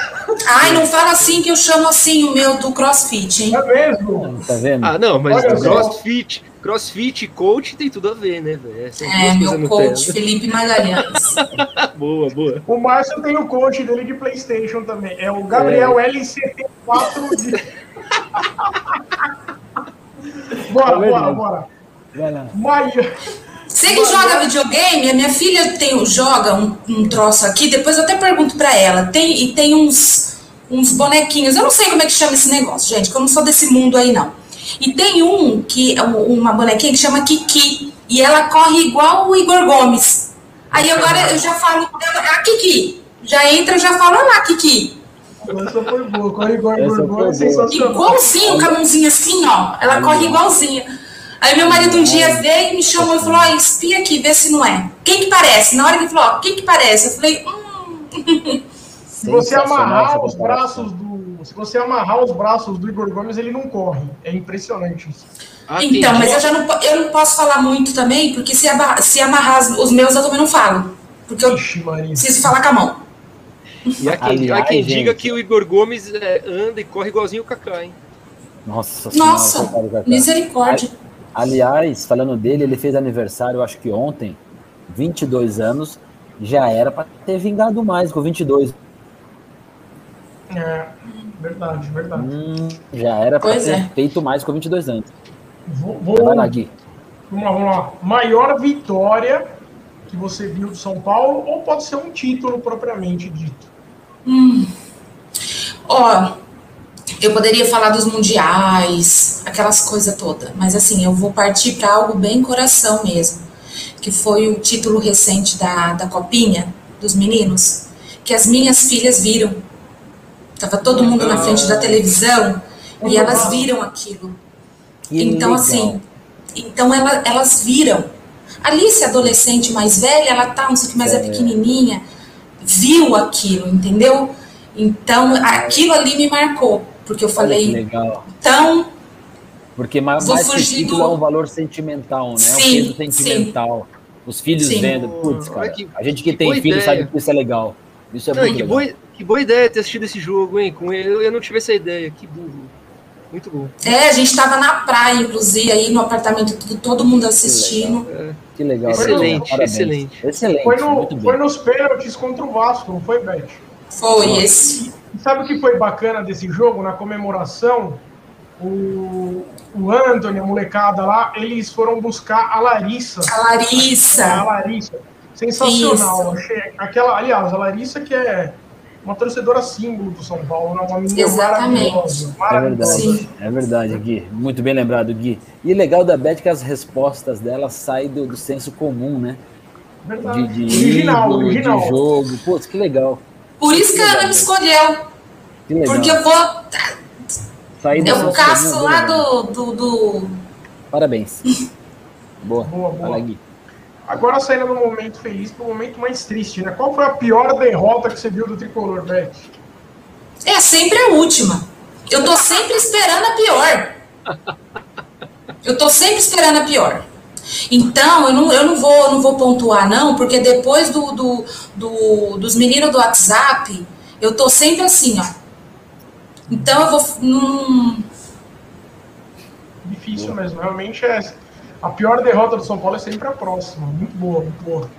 Ai, não fala assim que eu chamo assim o meu do CrossFit, hein? É mesmo? Tá vendo? Ah, não, mas Olha CrossFit, CrossFit e coach tem tudo a ver, né, velho? É, meu coach, Felipe Magalhães. [LAUGHS] boa, boa. O Márcio tem o coach dele de Playstation também. É o Gabriel é. LCT4 de... [LAUGHS] bora, é bora, bora. Vai lá. Maia. Você que joga videogame, a minha filha tem, joga um, um troço aqui, depois eu até pergunto para ela. Tem, e tem uns, uns bonequinhos, eu não sei como é que chama esse negócio, gente, que eu não sou desse mundo aí, não. E tem um que uma bonequinha que chama Kiki. E ela corre igual o Igor Gomes. Aí agora eu já falo, a Kiki. Já entra, já falo, olha lá, Kiki. Essa foi boa, corre igual o Igor Gomes, sensacional. Igualzinho, com a mãozinha assim, ó. Ela corre igualzinha. Aí meu marido um dia veio e me chamou e falou: ó, espia aqui, vê se não é. Quem que parece? Na hora que ele falou: ó, quem que parece? Eu falei: hum. Se você amarrar os braços do. Se você amarrar os braços do Igor Gomes, ele não corre. É impressionante isso. Ah, então, mas eu já não, eu não posso falar muito também, porque se, amarrar, se amarrar os meus eu também não falo. Porque eu Ixi, preciso falar com a mão. E há quem, Aliás, há quem diga que o Igor Gomes é, anda e corre igualzinho o Kaká, hein? Nossa, Nossa misericórdia. Aliás, falando dele, ele fez aniversário, acho que ontem, 22 anos, já era para ter vingado mais com 22. É, verdade, verdade. Hum, já era para ter é. feito mais com 22 anos. Vou, vou... Vai lá, Gui. Vamos lá, vamos lá. Maior vitória que você viu do São Paulo, ou pode ser um título propriamente dito. Hum. Ó, eu poderia falar dos mundiais, aquelas coisas todas, mas assim, eu vou partir para algo bem coração mesmo, que foi o título recente da, da Copinha dos meninos, que as minhas filhas viram. Tava todo mundo na frente da televisão e elas viram aquilo. Então, assim, então ela, elas viram. Alice, adolescente mais velha, ela tá, não sei o que, mas é, é pequenininha, viu aquilo, entendeu? Então, aquilo ali me marcou, porque eu falei, legal. então. Porque mais, mais que do... é um valor sentimental, né? Sim, é um peso sentimental. Sim. Os filhos sim. vendo, putz, cara, que, a gente que, que tem filho ideia. sabe que isso é legal. Isso é não, muito que legal. Boa, que boa ideia ter assistido esse jogo, hein? Com ele, eu não tive essa ideia, que burro. Muito bom. É, a gente estava na praia, inclusive, aí no apartamento, tudo, todo mundo assistindo. Que legal. É. Que legal. Excelente, excelente. Excelente. Foi, no, foi nos pênaltis contra o Vasco, não foi, Beth? Foi, Nossa. esse. E sabe o que foi bacana desse jogo? Na comemoração, o, o Anthony, a molecada lá, eles foram buscar a Larissa. A Larissa. A Larissa. Sensacional. Achei, aquela, aliás, a Larissa que é uma torcedora símbolo do São Paulo, né? uma menina Exatamente. maravilhosa. maravilhosa. É verdade, é verdade, Gui. Muito bem lembrado, Gui. E legal da Beth é que as respostas dela saem do, do senso comum, né? Verdade. De, de original, livro, original. De jogo. Pô, que legal. Por isso que, a Ana me escolheu. Que legal. Porque eu vou. Sair eu caço lá do, do, do. Parabéns. [LAUGHS] boa. Boa, boa. Fala, Gui. Agora saindo do momento feliz para o momento mais triste, né? Qual foi a pior derrota que você viu do tricolor, Beth? É sempre a última. Eu tô sempre esperando a pior. Eu tô sempre esperando a pior. Então, eu não, eu não, vou, não vou pontuar, não, porque depois do, do, do, dos meninos do WhatsApp, eu tô sempre assim, ó. Então eu vou. Hum... Difícil mesmo, realmente é a pior derrota do São Paulo é sempre a próxima. Muito boa, muito boa.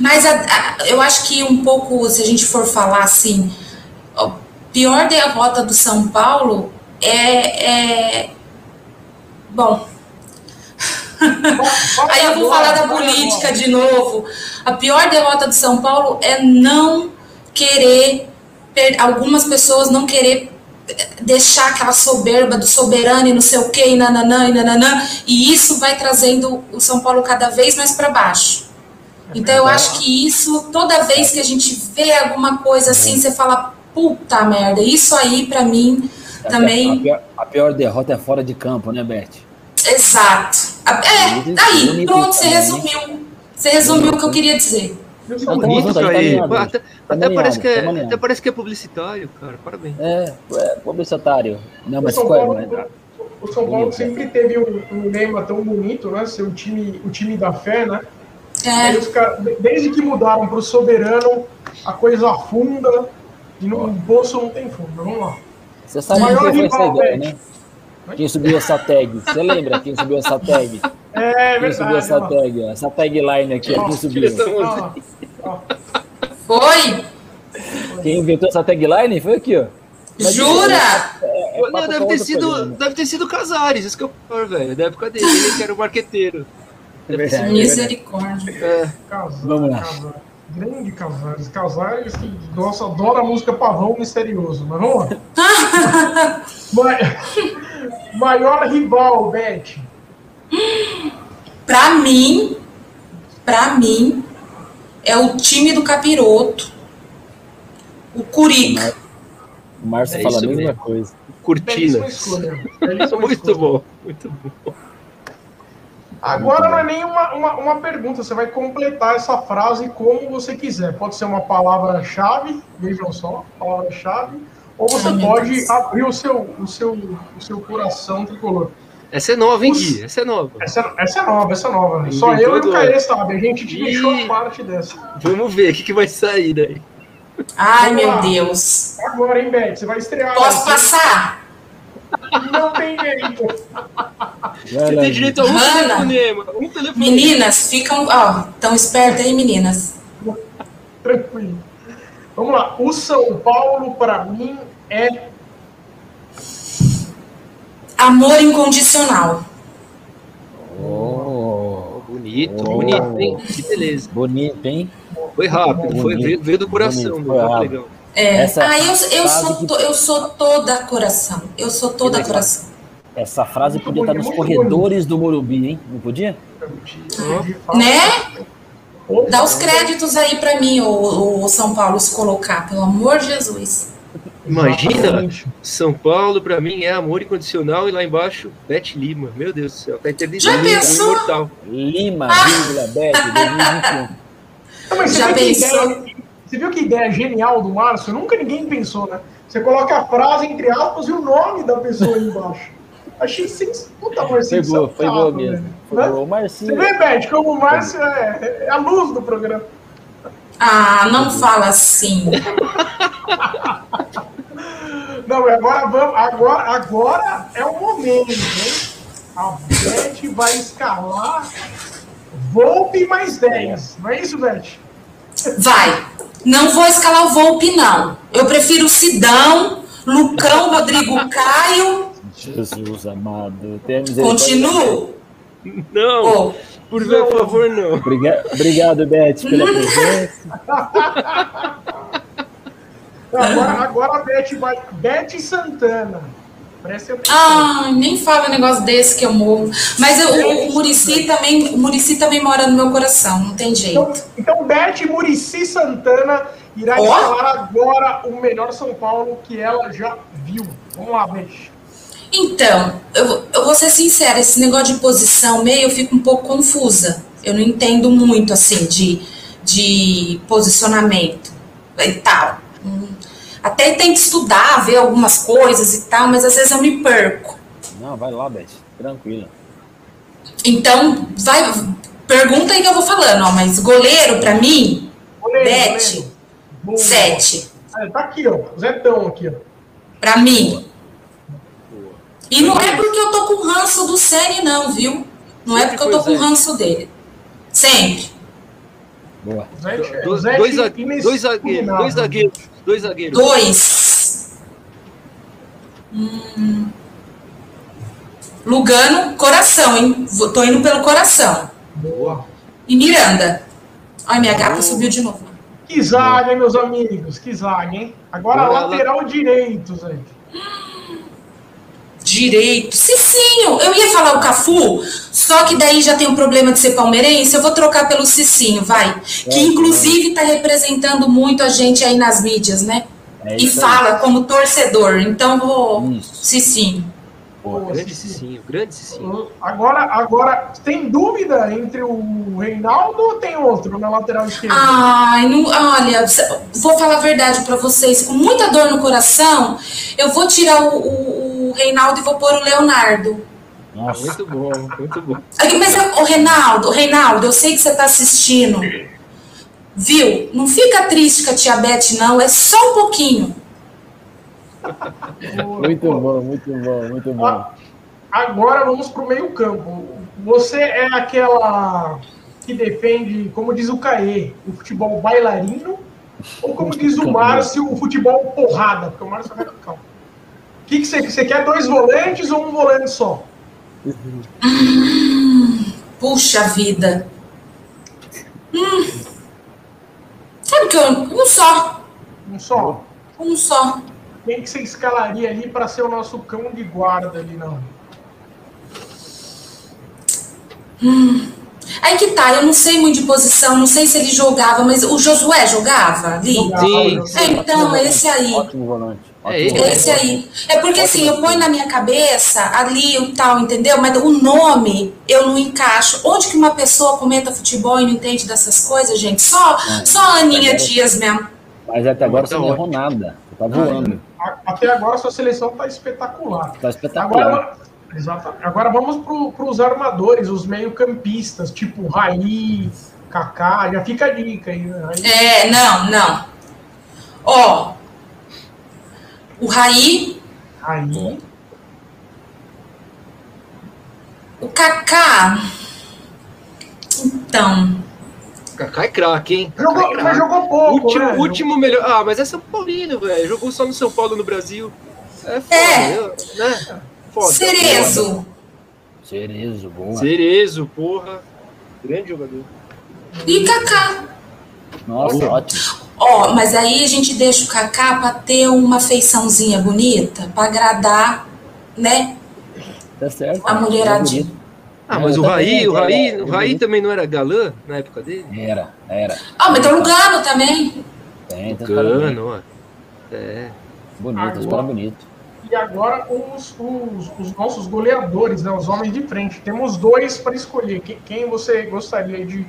Mas a, a, eu acho que um pouco, se a gente for falar assim, a pior derrota do São Paulo é. é... Bom. Aí eu vou falar da política de novo. A pior derrota do São Paulo é não querer, algumas pessoas não querer deixar aquela soberba do soberano e não sei o que, e nananã, e nananã, e isso vai trazendo o São Paulo cada vez mais para baixo. Então eu acho que isso, toda vez que a gente vê alguma coisa assim, você fala, puta merda, isso aí para mim também. A pior, a pior, derrota é fora de campo, né, Beth? Exato. É, aí, pronto, você resumiu. Você resumiu o que eu queria dizer. Tá bonito, aí. Até, até, parece que é, até parece que é publicitário, cara. Parabéns. É, é publicitário. Não, mas Paulo, é, o São Paulo sempre teve um, um, lema tão bonito, né? Ser o time, o time da fé, né? É. Desde que mudaram para o soberano, a coisa afunda e no bolso não tem fundo. Vamos lá. Você sabe foi essa ideia, né? Quem subiu essa tag? Você lembra quem subiu essa tag? É, quem subiu essa tag? Essa tagline aqui, quem subiu? Foi? Quem inventou essa tagline foi aqui, ó. Jura? É, é não, deve ter, sido, deve ter sido Casares, isso que eu falo, velho. Da época dele, ele que era o marqueteiro. É Misericórdia. É. Casares, Vamos lá. Grande Casares. Casares que, nossa, adora a música Pavão Misterioso, mas vamos lá. Maior rival, Beth. Pra mim, pra mim, é o time do Capiroto. O Curica. O Márcio é fala a mesma mesmo. coisa. Cortinas. É [LAUGHS] muito bom, muito bom. Agora não é nem uma, uma, uma, pergunta, você vai completar essa frase como você quiser. Pode ser uma palavra-chave, vejam só, palavra-chave, ou você Ai, pode abrir o seu, o, seu, o seu coração tricolor. Essa é nova, hein, Gui? Essa é nova. Essa, essa é nova, essa é nova. Só eu e o Caê sabe. A gente te deixou a parte dessa. Vamos ver o que, que vai sair daí. Ai, meu Deus. Agora, hein, Beth? Você vai estrear. Posso passar? Não tem jeito. Você tem direito a um telefonema. Um telefonema. Meninas, ficam. Ó, tão espertas aí, meninas. Tranquilo. Vamos lá. O São Paulo, para mim, é Amor incondicional. Oh, bonito. Bonito, oh. bonito, hein? Que beleza. Bonito, hein? Foi rápido, foi, veio, veio do coração, bonito, foi legal. É. Essa ah, eu, eu, sou, que... eu sou toda coração. Eu sou toda coração. Essa frase podia estar nos corredores do Morumbi, hein? Não podia? Né? Dá os créditos aí para mim, o, o São Paulo, se colocar, pelo amor de Jesus. Imagina, São Paulo para mim é amor incondicional e lá embaixo, Beth Lima. Meu Deus do céu, tá eternizado. Já pensou? Imortal. Lima, ah. vírgula, Beth, 2021. Já pensou? Você viu que ideia genial do Márcio? Nunca ninguém pensou, né? Você coloca a frase entre aspas e o nome da pessoa aí embaixo. Achei sens... Puta, Marcinho. Foi boa, foi boa mesmo. Foi né? boa. Marcinho. Você vê, Beth, como o Márcio é, é a luz do programa. Ah, não fala assim. [LAUGHS] não, agora vamos. Agora, agora é o momento, hein? A Beth vai escalar Volpe mais 10. Não é isso, Beth? Vai. Não vou escalar o Volpe, não. Eu prefiro Sidão, Lucão, Rodrigo Caio. Jesus amado. Continuo? Não. Oh. Por não. favor, não. Obrigado, obrigado Beth, pela [LAUGHS] presença. agora, agora a Beth vai. Beth Santana. Ah, nem fala um negócio desse que eu morro. Mas eu, o, o Murici também, o Murici também mora no meu coração, não tem jeito. Então, então Beth Murici Santana irá oh. falar agora o melhor São Paulo que ela já viu. Vamos lá, Beth. Então, eu, eu vou ser sincera, esse negócio de posição meio eu fico um pouco confusa. Eu não entendo muito assim de, de posicionamento e tal. Até tem que estudar, ver algumas coisas e tal, mas às vezes eu me perco. Não, vai lá, Beth, tranquila. Então, vai, pergunta aí que eu vou falando, ó, mas goleiro para mim, goleiro, Beth, goleiro. sete. Ah, tá aqui, ó, Zetão aqui, ó. Pra mim. E não é porque eu tô com ranço do Série, não, viu? Não é porque eu tô com ranço dele. Sempre. Boa. Dois, dois, dois zagueiros, dois zagueiros, dois zagueiros. Dois. Hum. Lugano, coração, hein? Tô indo pelo coração. Boa. E Miranda. Ai, minha gata subiu de novo. Que zaga, hein, meus amigos? Que zaga, hein? Agora Boa, lateral ela... direito, gente. Direito. Cicinho, eu ia falar o Cafu, só que daí já tem um problema de ser palmeirense, eu vou trocar pelo Cicinho, vai. Que inclusive está representando muito a gente aí nas mídias, né? É e fala aí. como torcedor. Então vou isso. Cicinho. Pô, grande Cicinho, grande Cicinho. Agora, agora, tem dúvida entre o Reinaldo ou tem outro na lateral esquerda? Ai, não, olha, vou falar a verdade para vocês, com muita dor no coração, eu vou tirar o, o, o Reinaldo e vou pôr o Leonardo. Nossa, muito bom, muito bom. Mas, o Reinaldo, Reinaldo, eu sei que você está assistindo. Viu? Não fica triste com a tia Beth, não, é só um pouquinho. muito bom, muito bom, muito bom. Agora vamos para o meio-campo. Você é aquela que defende, como diz o Caê, o futebol bailarino, ou como [LAUGHS] diz o Márcio, o futebol porrada, porque o Márcio vai calma. O que, que você, você quer? Dois volantes ou um volante só? Hum, puxa vida. Hum. Sabe que eu. Um só. Um só? Um só. Quem que você escalaria ali para ser o nosso cão de guarda ali, não? Hum. Aí que tá, eu não sei muito de posição, não sei se ele jogava, mas o Josué jogava ali? Sim. É, então, esse aí. Ótimo volante. É esse aí. É porque assim, eu ponho na minha cabeça ali o tal, entendeu? Mas o nome eu não encaixo. Onde que uma pessoa comenta futebol e não entende dessas coisas, gente? Só, é. só a Aninha Dias mesmo. Mas até agora você não errou nada. Você tá voando. Até agora sua seleção tá espetacular. Tá espetacular. Agora, exatamente. Agora vamos para os armadores, os meio-campistas, tipo Raí, Kaká. Já fica a dica aí. Né? É, não, não. Ó, o Raí. Raí. O Kaká. Então. Kaká é craque, hein? Jogou, é mas jogou pouco. Último, né? último melhor. Ah, mas é São Paulino, velho. Jogou só no São Paulo no Brasil. É foda, é. né? Foda. Cerezo. Cerezo, boa. Cerezo, porra. Grande jogador. E Kaká. Nossa, ótimo. Ó, mas aí a gente deixa o Kaká para ter uma feiçãozinha bonita, para agradar, né? Tá certo. A mulheradinha. Ah, mas o Raí, o Raí, o Raí também não era galã na época dele? Era, era. Ah, mas tem o Lugano também. Tem, tem Lugano, ó. É. Bonito, os caras bonitos. E agora os, os, os, nossos goleadores, né, os homens de frente. Temos dois para escolher. Quem, quem, você gostaria de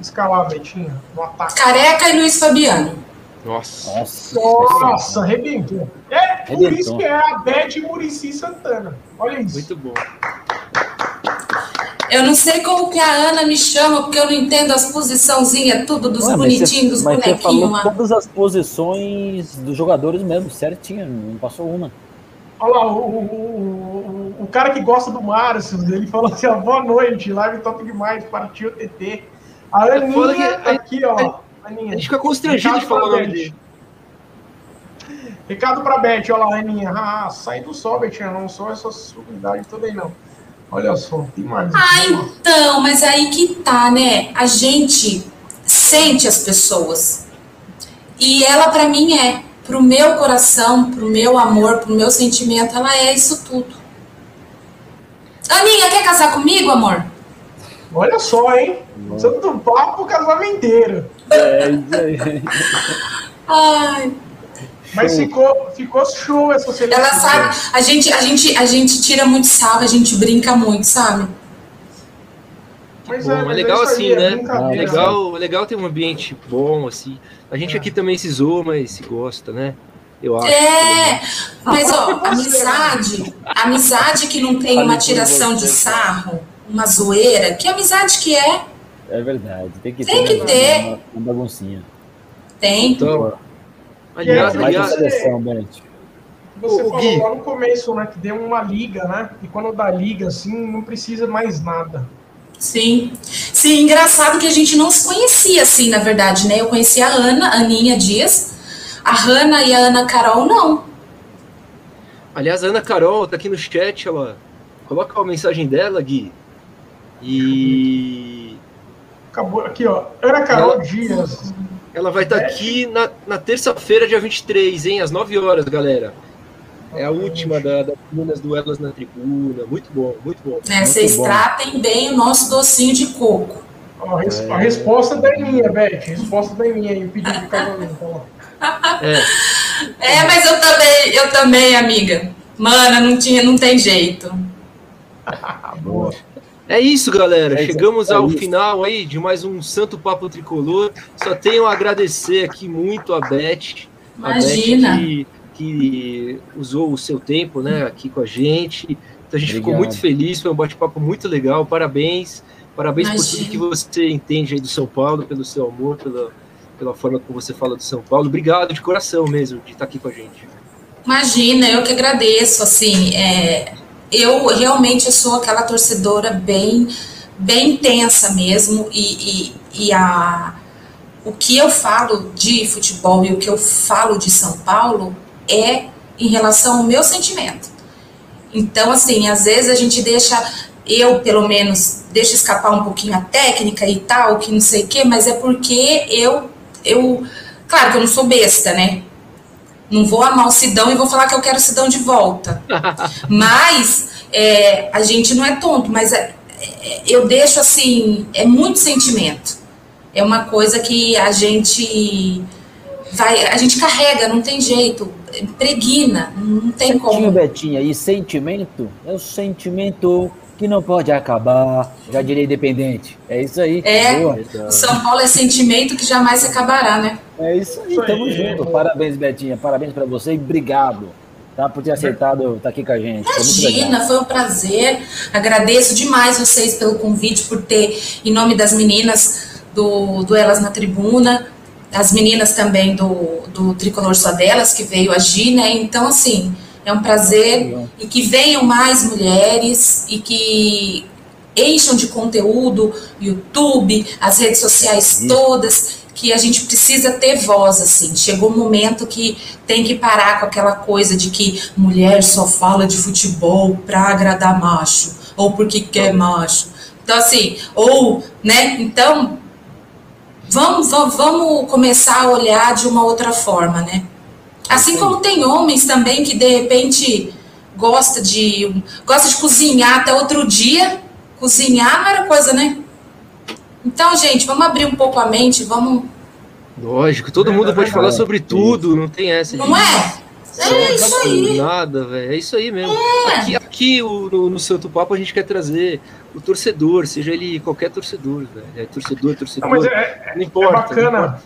escalar, Betinha, no ataque? Careca e Luiz Fabiano. Nossa. Nossa, Nossa arrebentou. É por arrebentou. isso que é a Beth Murici Santana. Olha isso. Muito bom. Eu não sei como que a Ana me chama, porque eu não entendo as posiçãozinhas, tudo dos Ué, bonitinhos, dos mas bonequinhos. Você falou todas as posições dos jogadores mesmo, certinho, não passou uma. Olha lá, o, o, o, o cara que gosta do Márcio, ele falou assim, ó, boa noite, live top demais, partiu TT. A Aninha tá aqui, ó. Aninha. A gente fica constrangido de falar o nome dele. Recado pra Beth, olha lá, Aninha. Ah, sai do sol, Betinha, não sou essa subidade aí, não. Olha só, tem mais. Ah, então, mas aí que tá, né? A gente sente as pessoas. E ela, para mim, é. Pro meu coração, pro meu amor, pro meu sentimento, ela é isso tudo. Aninha, quer casar comigo, amor? Olha só, hein? Santo papo casamenteiro. É isso aí. [LAUGHS] Ai. Mas ficou, ficou show essa seleção. Ela sabe, a gente, a, gente, a gente tira muito sarro, a gente brinca muito, sabe? Mas, é, mas é legal assim, é né? É legal, legal ter um ambiente bom, assim. A gente é. aqui também se zoa, mas se gosta, né? Eu acho. É, mas ó, amizade, amizade que não tem uma tiração de sarro, uma zoeira, que amizade que é? É verdade, tem que tem ter, que ter. Uma, uma baguncinha. Tem. Então, Aliás, aliás, seleção, Você o, falou Gui. lá no começo, né, que deu uma liga, né? E quando dá liga, assim, não precisa mais nada. Sim. Sim, engraçado que a gente não se conhecia, assim, na verdade, né? Eu conhecia a Ana, a Aninha Dias, a Hanna e a Ana Carol, não. Aliás, a Ana Carol tá aqui no chat, ela coloca a mensagem dela, Gui. E. Acabou aqui, ó. Ana Carol ela... Dias. Ela vai estar tá aqui na, na terça-feira, dia 23, hein? Às 9 horas, galera. É a última da, das meninas do Elas na Tribuna. Muito bom, muito bom. É, vocês tratem bem o nosso docinho de coco. a, res, é. a resposta da minha, Beth. A resposta da minha aí, o pedido de casamento. É. é, mas eu também, eu também, amiga. Mana, não, tinha, não tem jeito. [LAUGHS] Boa. É isso, galera. É Chegamos é ao final aí de mais um Santo Papo Tricolor. Só tenho a agradecer aqui muito a Beth. Imagina. A Beth que, que, usou o seu tempo né, aqui com a gente. Então a gente Obrigado. ficou muito feliz, foi um bate-papo muito legal. Parabéns. Parabéns Imagina. por tudo que você entende aí do São Paulo, pelo seu amor, pela, pela forma como você fala do São Paulo. Obrigado de coração mesmo de estar aqui com a gente. Imagina, eu que agradeço. Assim, é, eu realmente sou aquela torcedora bem, bem intensa mesmo, e, e, e a, o que eu falo de futebol e o que eu falo de São Paulo é em relação ao meu sentimento. Então, assim, às vezes a gente deixa, eu pelo menos, deixo escapar um pouquinho a técnica e tal, que não sei o quê, mas é porque eu, eu, claro que eu não sou besta, né? Não vou amar o Sidão e vou falar que eu quero o Sidão de volta. [LAUGHS] mas é, a gente não é tonto, mas é, é, eu deixo assim, é muito sentimento. É uma coisa que a gente vai, a gente carrega, não tem jeito, pregna, não tem Certinho, como. Betinha, e sentimento é o sentimento que não pode acabar, já diria independente. É isso aí. É, Boa. São Paulo é sentimento que jamais se acabará, né? É isso aí, tamo junto. Parabéns, Betinha, parabéns para você e obrigado. Tá, por ter aceitado estar aqui com a gente. Imagina, foi, foi um prazer. Agradeço demais vocês pelo convite, por ter, em nome das meninas do, do Elas na Tribuna, as meninas também do, do Tricolor Só Delas, que veio agir, né? Então, assim, é um prazer e que venham mais mulheres e que encham de conteúdo, YouTube, as redes sociais todas, que a gente precisa ter voz, assim. Chegou um momento que tem que parar com aquela coisa de que mulher só fala de futebol pra agradar macho, ou porque quer macho. Então, assim, ou, né? Então, vamos, vamos, vamos começar a olhar de uma outra forma, né? Assim como tem homens também que de repente gosta de gosta de cozinhar até outro dia. Cozinhar não era coisa, né? Então, gente, vamos abrir um pouco a mente, vamos. Lógico, todo mundo pode falar sobre tudo, não tem essa. Não é? É isso aí. Nada, velho. É isso aí mesmo. É. Aqui, aqui no, no Santo Papo a gente quer trazer o torcedor, seja ele qualquer torcedor, velho. É torcedor, torcedor. Não, mas é, não importa. É bacana. Importa.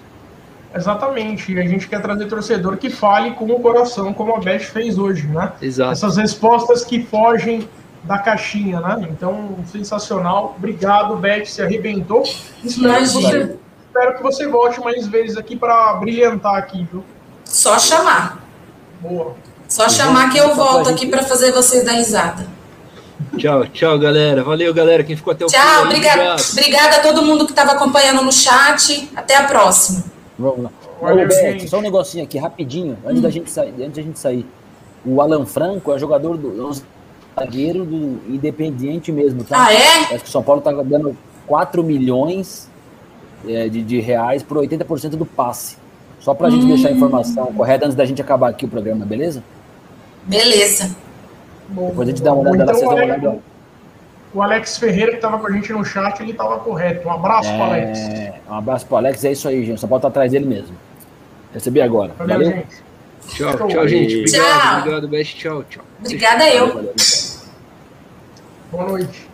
Exatamente. A gente quer trazer torcedor que fale com o coração, como a Beth fez hoje, né? Exato. Essas respostas que fogem da caixinha, né? Então, sensacional. Obrigado, Beth, se arrebentou. Espero, que você, espero que você volte mais vezes aqui para brilhantar aqui, viu? Só chamar. Boa. Só chamar que eu volto aqui para fazer vocês dar risada. Tchau, tchau, galera. Valeu, galera. Quem ficou até o tchau, final. Tchau, obrigada, obrigada a todo mundo que estava acompanhando no chat. Até a próxima. Vamos lá. Ô, só um negocinho aqui, rapidinho, antes, hum. da gente sair, antes da gente sair. O Alan Franco é jogador do. É zagueiro do Independiente mesmo, tá? Ah, é? Acho que o São Paulo tá dando 4 milhões é, de, de, reais por 80% do passe. Só pra hum. gente deixar a informação correta antes da gente acabar aqui o programa, beleza? Beleza. Depois a gente dá uma olhada então, lá, vocês dão uma olhada. O Alex Ferreira, que estava com a gente no chat, ele estava correto. Um abraço é, pro Alex. Um abraço pro Alex, é isso aí, gente. O São Paulo tá atrás dele mesmo. Recebi agora. Valeu, Valeu? gente. Tchau, tchau, gente. Obrigado, tchau. obrigado, Best. Tchau, tchau. Obrigada eu. Boa noite.